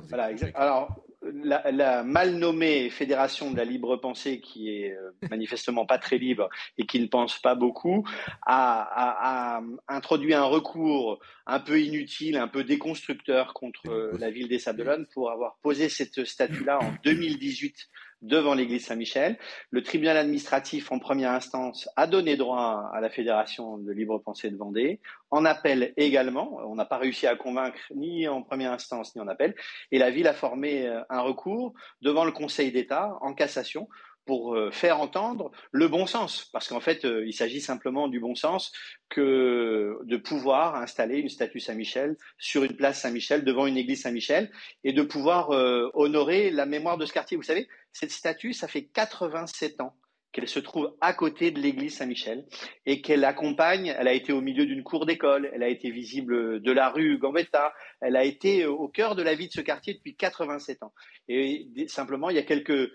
voilà, Alors, la, mal nommée Fédération de la libre pensée, qui est euh, manifestement pas très libre et qui ne pense pas beaucoup, a, introduit un recours un peu inutile, un peu déconstructeur contre la ville des Sables pour avoir posé cette statue-là en 2018 devant l'église Saint-Michel. Le tribunal administratif en première instance a donné droit à la Fédération de libre pensée de Vendée. En appel également, on n'a pas réussi à convaincre ni en première instance ni en appel. Et la ville a formé euh, un recours devant le Conseil d'État en cassation pour euh, faire entendre le bon sens, parce qu'en fait, euh, il s'agit simplement du bon sens que de pouvoir installer une statue Saint-Michel sur une place Saint-Michel devant une église Saint-Michel et de pouvoir honorer la mémoire de ce quartier. Vous savez, cette statue, ça fait 87 ans qu'elle se trouve à côté de l'église Saint-Michel et qu'elle accompagne, elle a été au milieu d'une cour d'école, elle a été visible de la rue Gambetta, elle a été au cœur de la vie de ce quartier depuis 87 ans. Et simplement, il y a quelques, euh,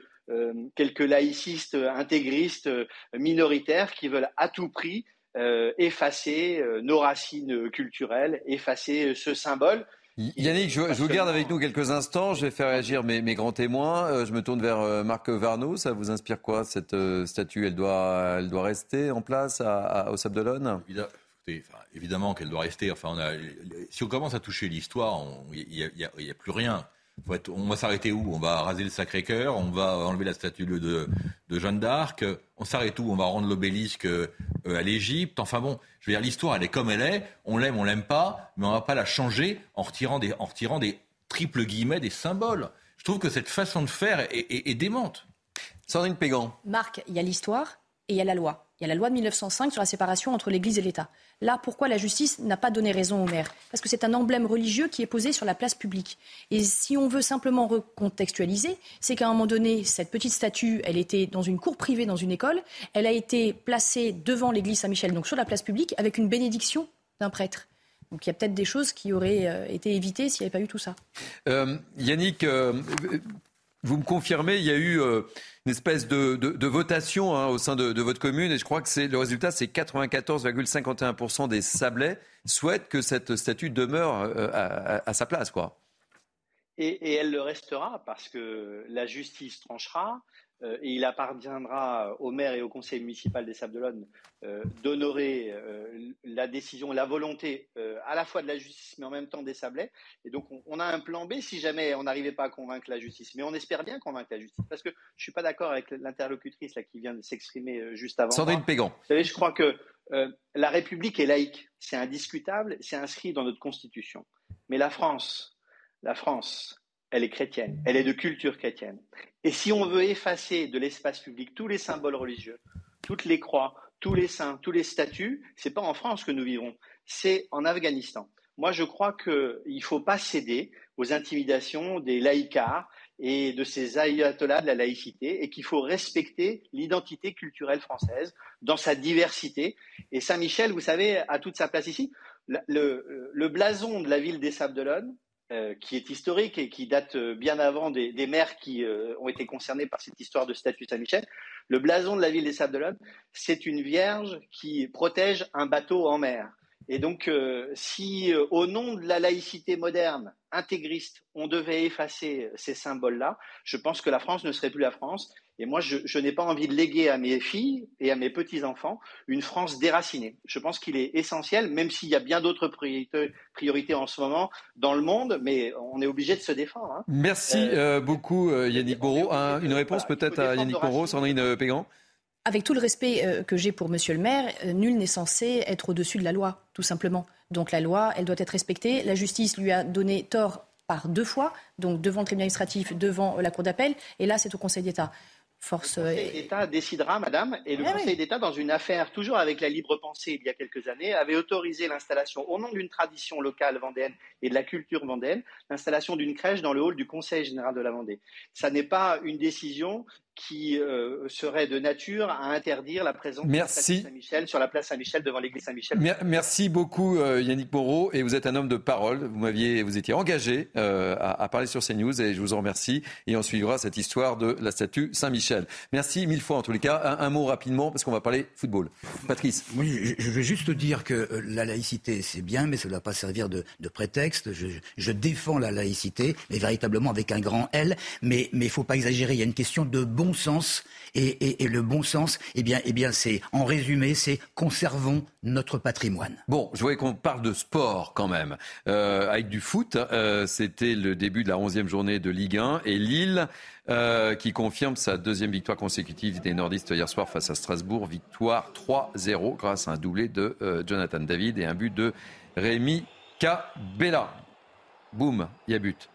quelques laïcistes intégristes minoritaires qui veulent à tout prix euh, effacer euh, nos racines culturelles, effacer ce symbole Yannick, je, vous garde avec nous quelques instants. Je vais faire réagir mes, mes grands témoins. Euh, je me tourne vers euh, Marc Varno. Ça vous inspire quoi cette euh, statue? Elle doit, elle doit rester en place à, au Sable d'Olonne? Évidemment qu'elle doit rester. Enfin, on a, si on commence à toucher l'histoire, il n'y a, a, plus rien on va s'arrêter où? On va raser le Sacré-Cœur, on va enlever la statue de, de Jeanne d'Arc, on s'arrête où? On va rendre l'obélisque euh, à l'Égypte. Enfin bon, je veux dire, l'histoire, elle est comme elle est, on l'aime, on l'aime pas, mais on va pas la changer en retirant des, en retirant des triples guillemets, des symboles. Je trouve que cette façon de faire est, est, est démente. Sandrine Pégan. Marc, il y a l'histoire et il y a la loi. Il y a la loi de 1905 sur la séparation entre l'Église et l'État. Là, pourquoi la justice n'a pas donné raison au maire? Parce que c'est un emblème religieux qui est posé sur la place publique. Et si on veut simplement recontextualiser, c'est qu'à un moment donné, cette petite statue, elle était dans une cour privée, dans une école. Elle a été placée devant l'église Saint-Michel, donc sur la place publique, avec une bénédiction d'un prêtre. Donc il y a peut-être des choses qui auraient euh, été évitées s'il n'y avait pas eu tout ça. Euh, Yannick, euh, vous me confirmez, il y a eu euh, une espèce de, votation hein, au sein de, votre commune et je crois que c'est le résultat, c'est 94,51% des Sablais souhaitent que cette statue demeure euh, à, sa place, et, elle le restera parce que la justice tranchera. Euh, et il appartiendra au maire et au conseil municipal des Sables-d'Olonne euh, d'honorer euh, la décision, la volonté à la fois de la justice, mais en même temps des Sablais. Et donc, on, a un plan B si jamais on n'arrivait pas à convaincre la justice. Mais on espère bien convaincre la justice, parce que je suis pas d'accord avec l'interlocutrice là qui vient de s'exprimer juste avant. Sandrine Pégan. Vous savez, je crois que la République est laïque, c'est indiscutable, c'est inscrit dans notre Constitution. Mais la France, la France, elle est chrétienne, elle est de culture chrétienne. Et si on veut effacer de l'espace public tous les symboles religieux, toutes les croix, tous les saints, tous les statues, c'est pas en France que nous vivons, c'est en Afghanistan. Moi, je crois qu'il ne faut pas céder aux intimidations des laïcars et de ces ayatollahs de la laïcité et qu'il faut respecter l'identité culturelle française dans sa diversité. Et Saint-Michel, vous savez, a toute sa place ici. Le, le blason de la ville des Sables d'Olonne, euh, qui est historique et qui date euh, bien avant des, des maires qui euh, ont été concernés par cette histoire de statut Saint-Michel. Le blason de la ville des Sables d'Olonne, c'est une vierge qui protège un bateau en mer. Et donc, si au nom de la laïcité moderne, intégriste, on devait effacer ces symboles-là, je pense que la France ne serait plus la France et moi, je, n'ai pas envie de léguer à mes filles et à mes petits-enfants une France déracinée. Je pense qu'il est essentiel, même s'il y a bien d'autres priorités, en ce moment dans le monde, mais on est obligé de se défendre. Hein. Merci euh, euh, beaucoup, euh, Yannick Moreau. une réponse peut-être à Yannick Moreau, Sandrine Pégan avec tout le respect que j'ai pour Monsieur le maire, nul n'est censé être au-dessus de la loi, tout simplement. Donc la loi, elle doit être respectée. La justice lui a donné tort par deux fois, donc devant le tribunal administratif, devant la Cour d'appel, et là c'est au Conseil d'État. Force... Le Conseil d'État décidera, madame, et le eh Conseil d'État, dans une affaire toujours avec la libre pensée il y a quelques années, avait autorisé l'installation, au nom d'une tradition locale vendéenne et de la culture vendéenne, l'installation d'une crèche dans le hall du Conseil général de la Vendée. Ça n'est pas une décision qui euh, serait de nature à interdire la présence Merci. de Saint-Michel sur la place Saint-Michel devant l'église Saint-Michel. Merci beaucoup euh, Yannick Moreau et vous êtes un homme de parole. Vous m'aviez, vous étiez engagé euh, à, à, parler sur CNews et je vous en remercie. Et on suivra cette histoire de la statue Saint-Michel. Merci mille fois en tous les cas. Un, mot rapidement parce qu'on va parler football. Patrice. Oui, je, veux juste dire que la laïcité c'est bien, mais ça ne doit pas servir de, de prétexte. Je, je, défends la laïcité, mais véritablement avec un grand L. Mais il ne faut pas exagérer. Il y a une question de bon bon sens. Et, le bon sens, eh bien, eh bien c'est, en résumé, c'est conservons notre patrimoine. Bon, je voyais qu'on parle de sport quand même. Euh, avec du foot, euh, c'était le début de la 11e journée de Ligue 1 et Lille euh, qui confirme sa deuxième victoire consécutive des nordistes hier soir face à Strasbourg. Victoire 3-0 grâce à un doublé de Jonathan David et un but de Rémi Cabella. Boum, il y a but.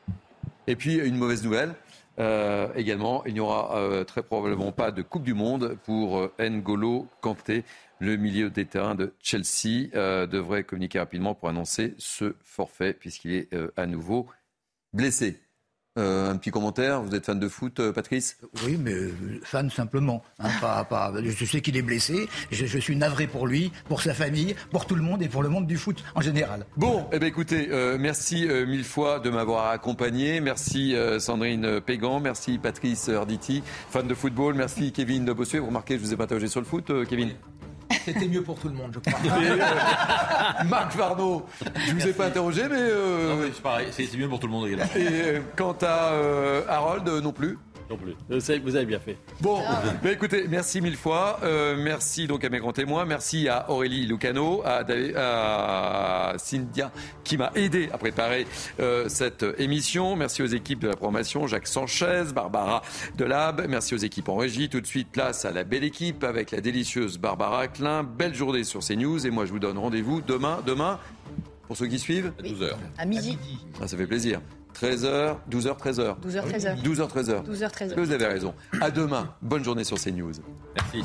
Et puis une mauvaise nouvelle, euh, également, il n'y aura euh, très probablement pas de Coupe du Monde pour euh, N'Golo Kanté. Le milieu des terrains de Chelsea devrait communiquer rapidement pour annoncer ce forfait puisqu'il est à nouveau blessé. Euh, un petit commentaire, vous êtes fan de foot, euh, Patrice? Oui, mais euh, fan simplement. hein, pas, pas- je sais qu'il est blessé, je, je suis navré pour lui, pour sa famille, pour tout le monde et pour le monde du foot en général. Bon, eh bien écoutez, euh, merci euh, mille fois de m'avoir accompagné. Merci Sandrine Pégan, merci Patrice Arditi, fan de football. Merci Kevin Bossuet. Vous remarquez, je vous ai pas interrogé sur le foot, Kevin? C'était mieux pour tout le monde, je crois. Euh, Marc Varno, je vous ai pas interrogé, mais... euh, Non, mais c'est pareil, c'est c'est mieux pour tout le monde également. Et euh, quant à euh, Harold, euh, non plus Non plus. Vous avez, bien fait. Bon, bah écoutez, merci mille fois. Euh, merci donc à mes grands témoins. Merci à Aurélie Lucano, à, David- à Cynthia qui m'a aidé à préparer euh, cette émission. Merci aux équipes de la programmation, Jacques Sanchez, Barbara Delab. Merci aux équipes en régie. Tout de suite, place à la belle équipe avec la délicieuse Barbara Klein. Belle journée sur CNews. Et moi, je vous donne rendez-vous demain. Demain, pour ceux qui suivent, 12h. À midi. Ah, ça fait plaisir. 13h, 12h, 13h. 12h, 13h. 12h, 13h. 12h, 13h. Vous avez raison. À demain. Bonne journée sur CNews. Merci.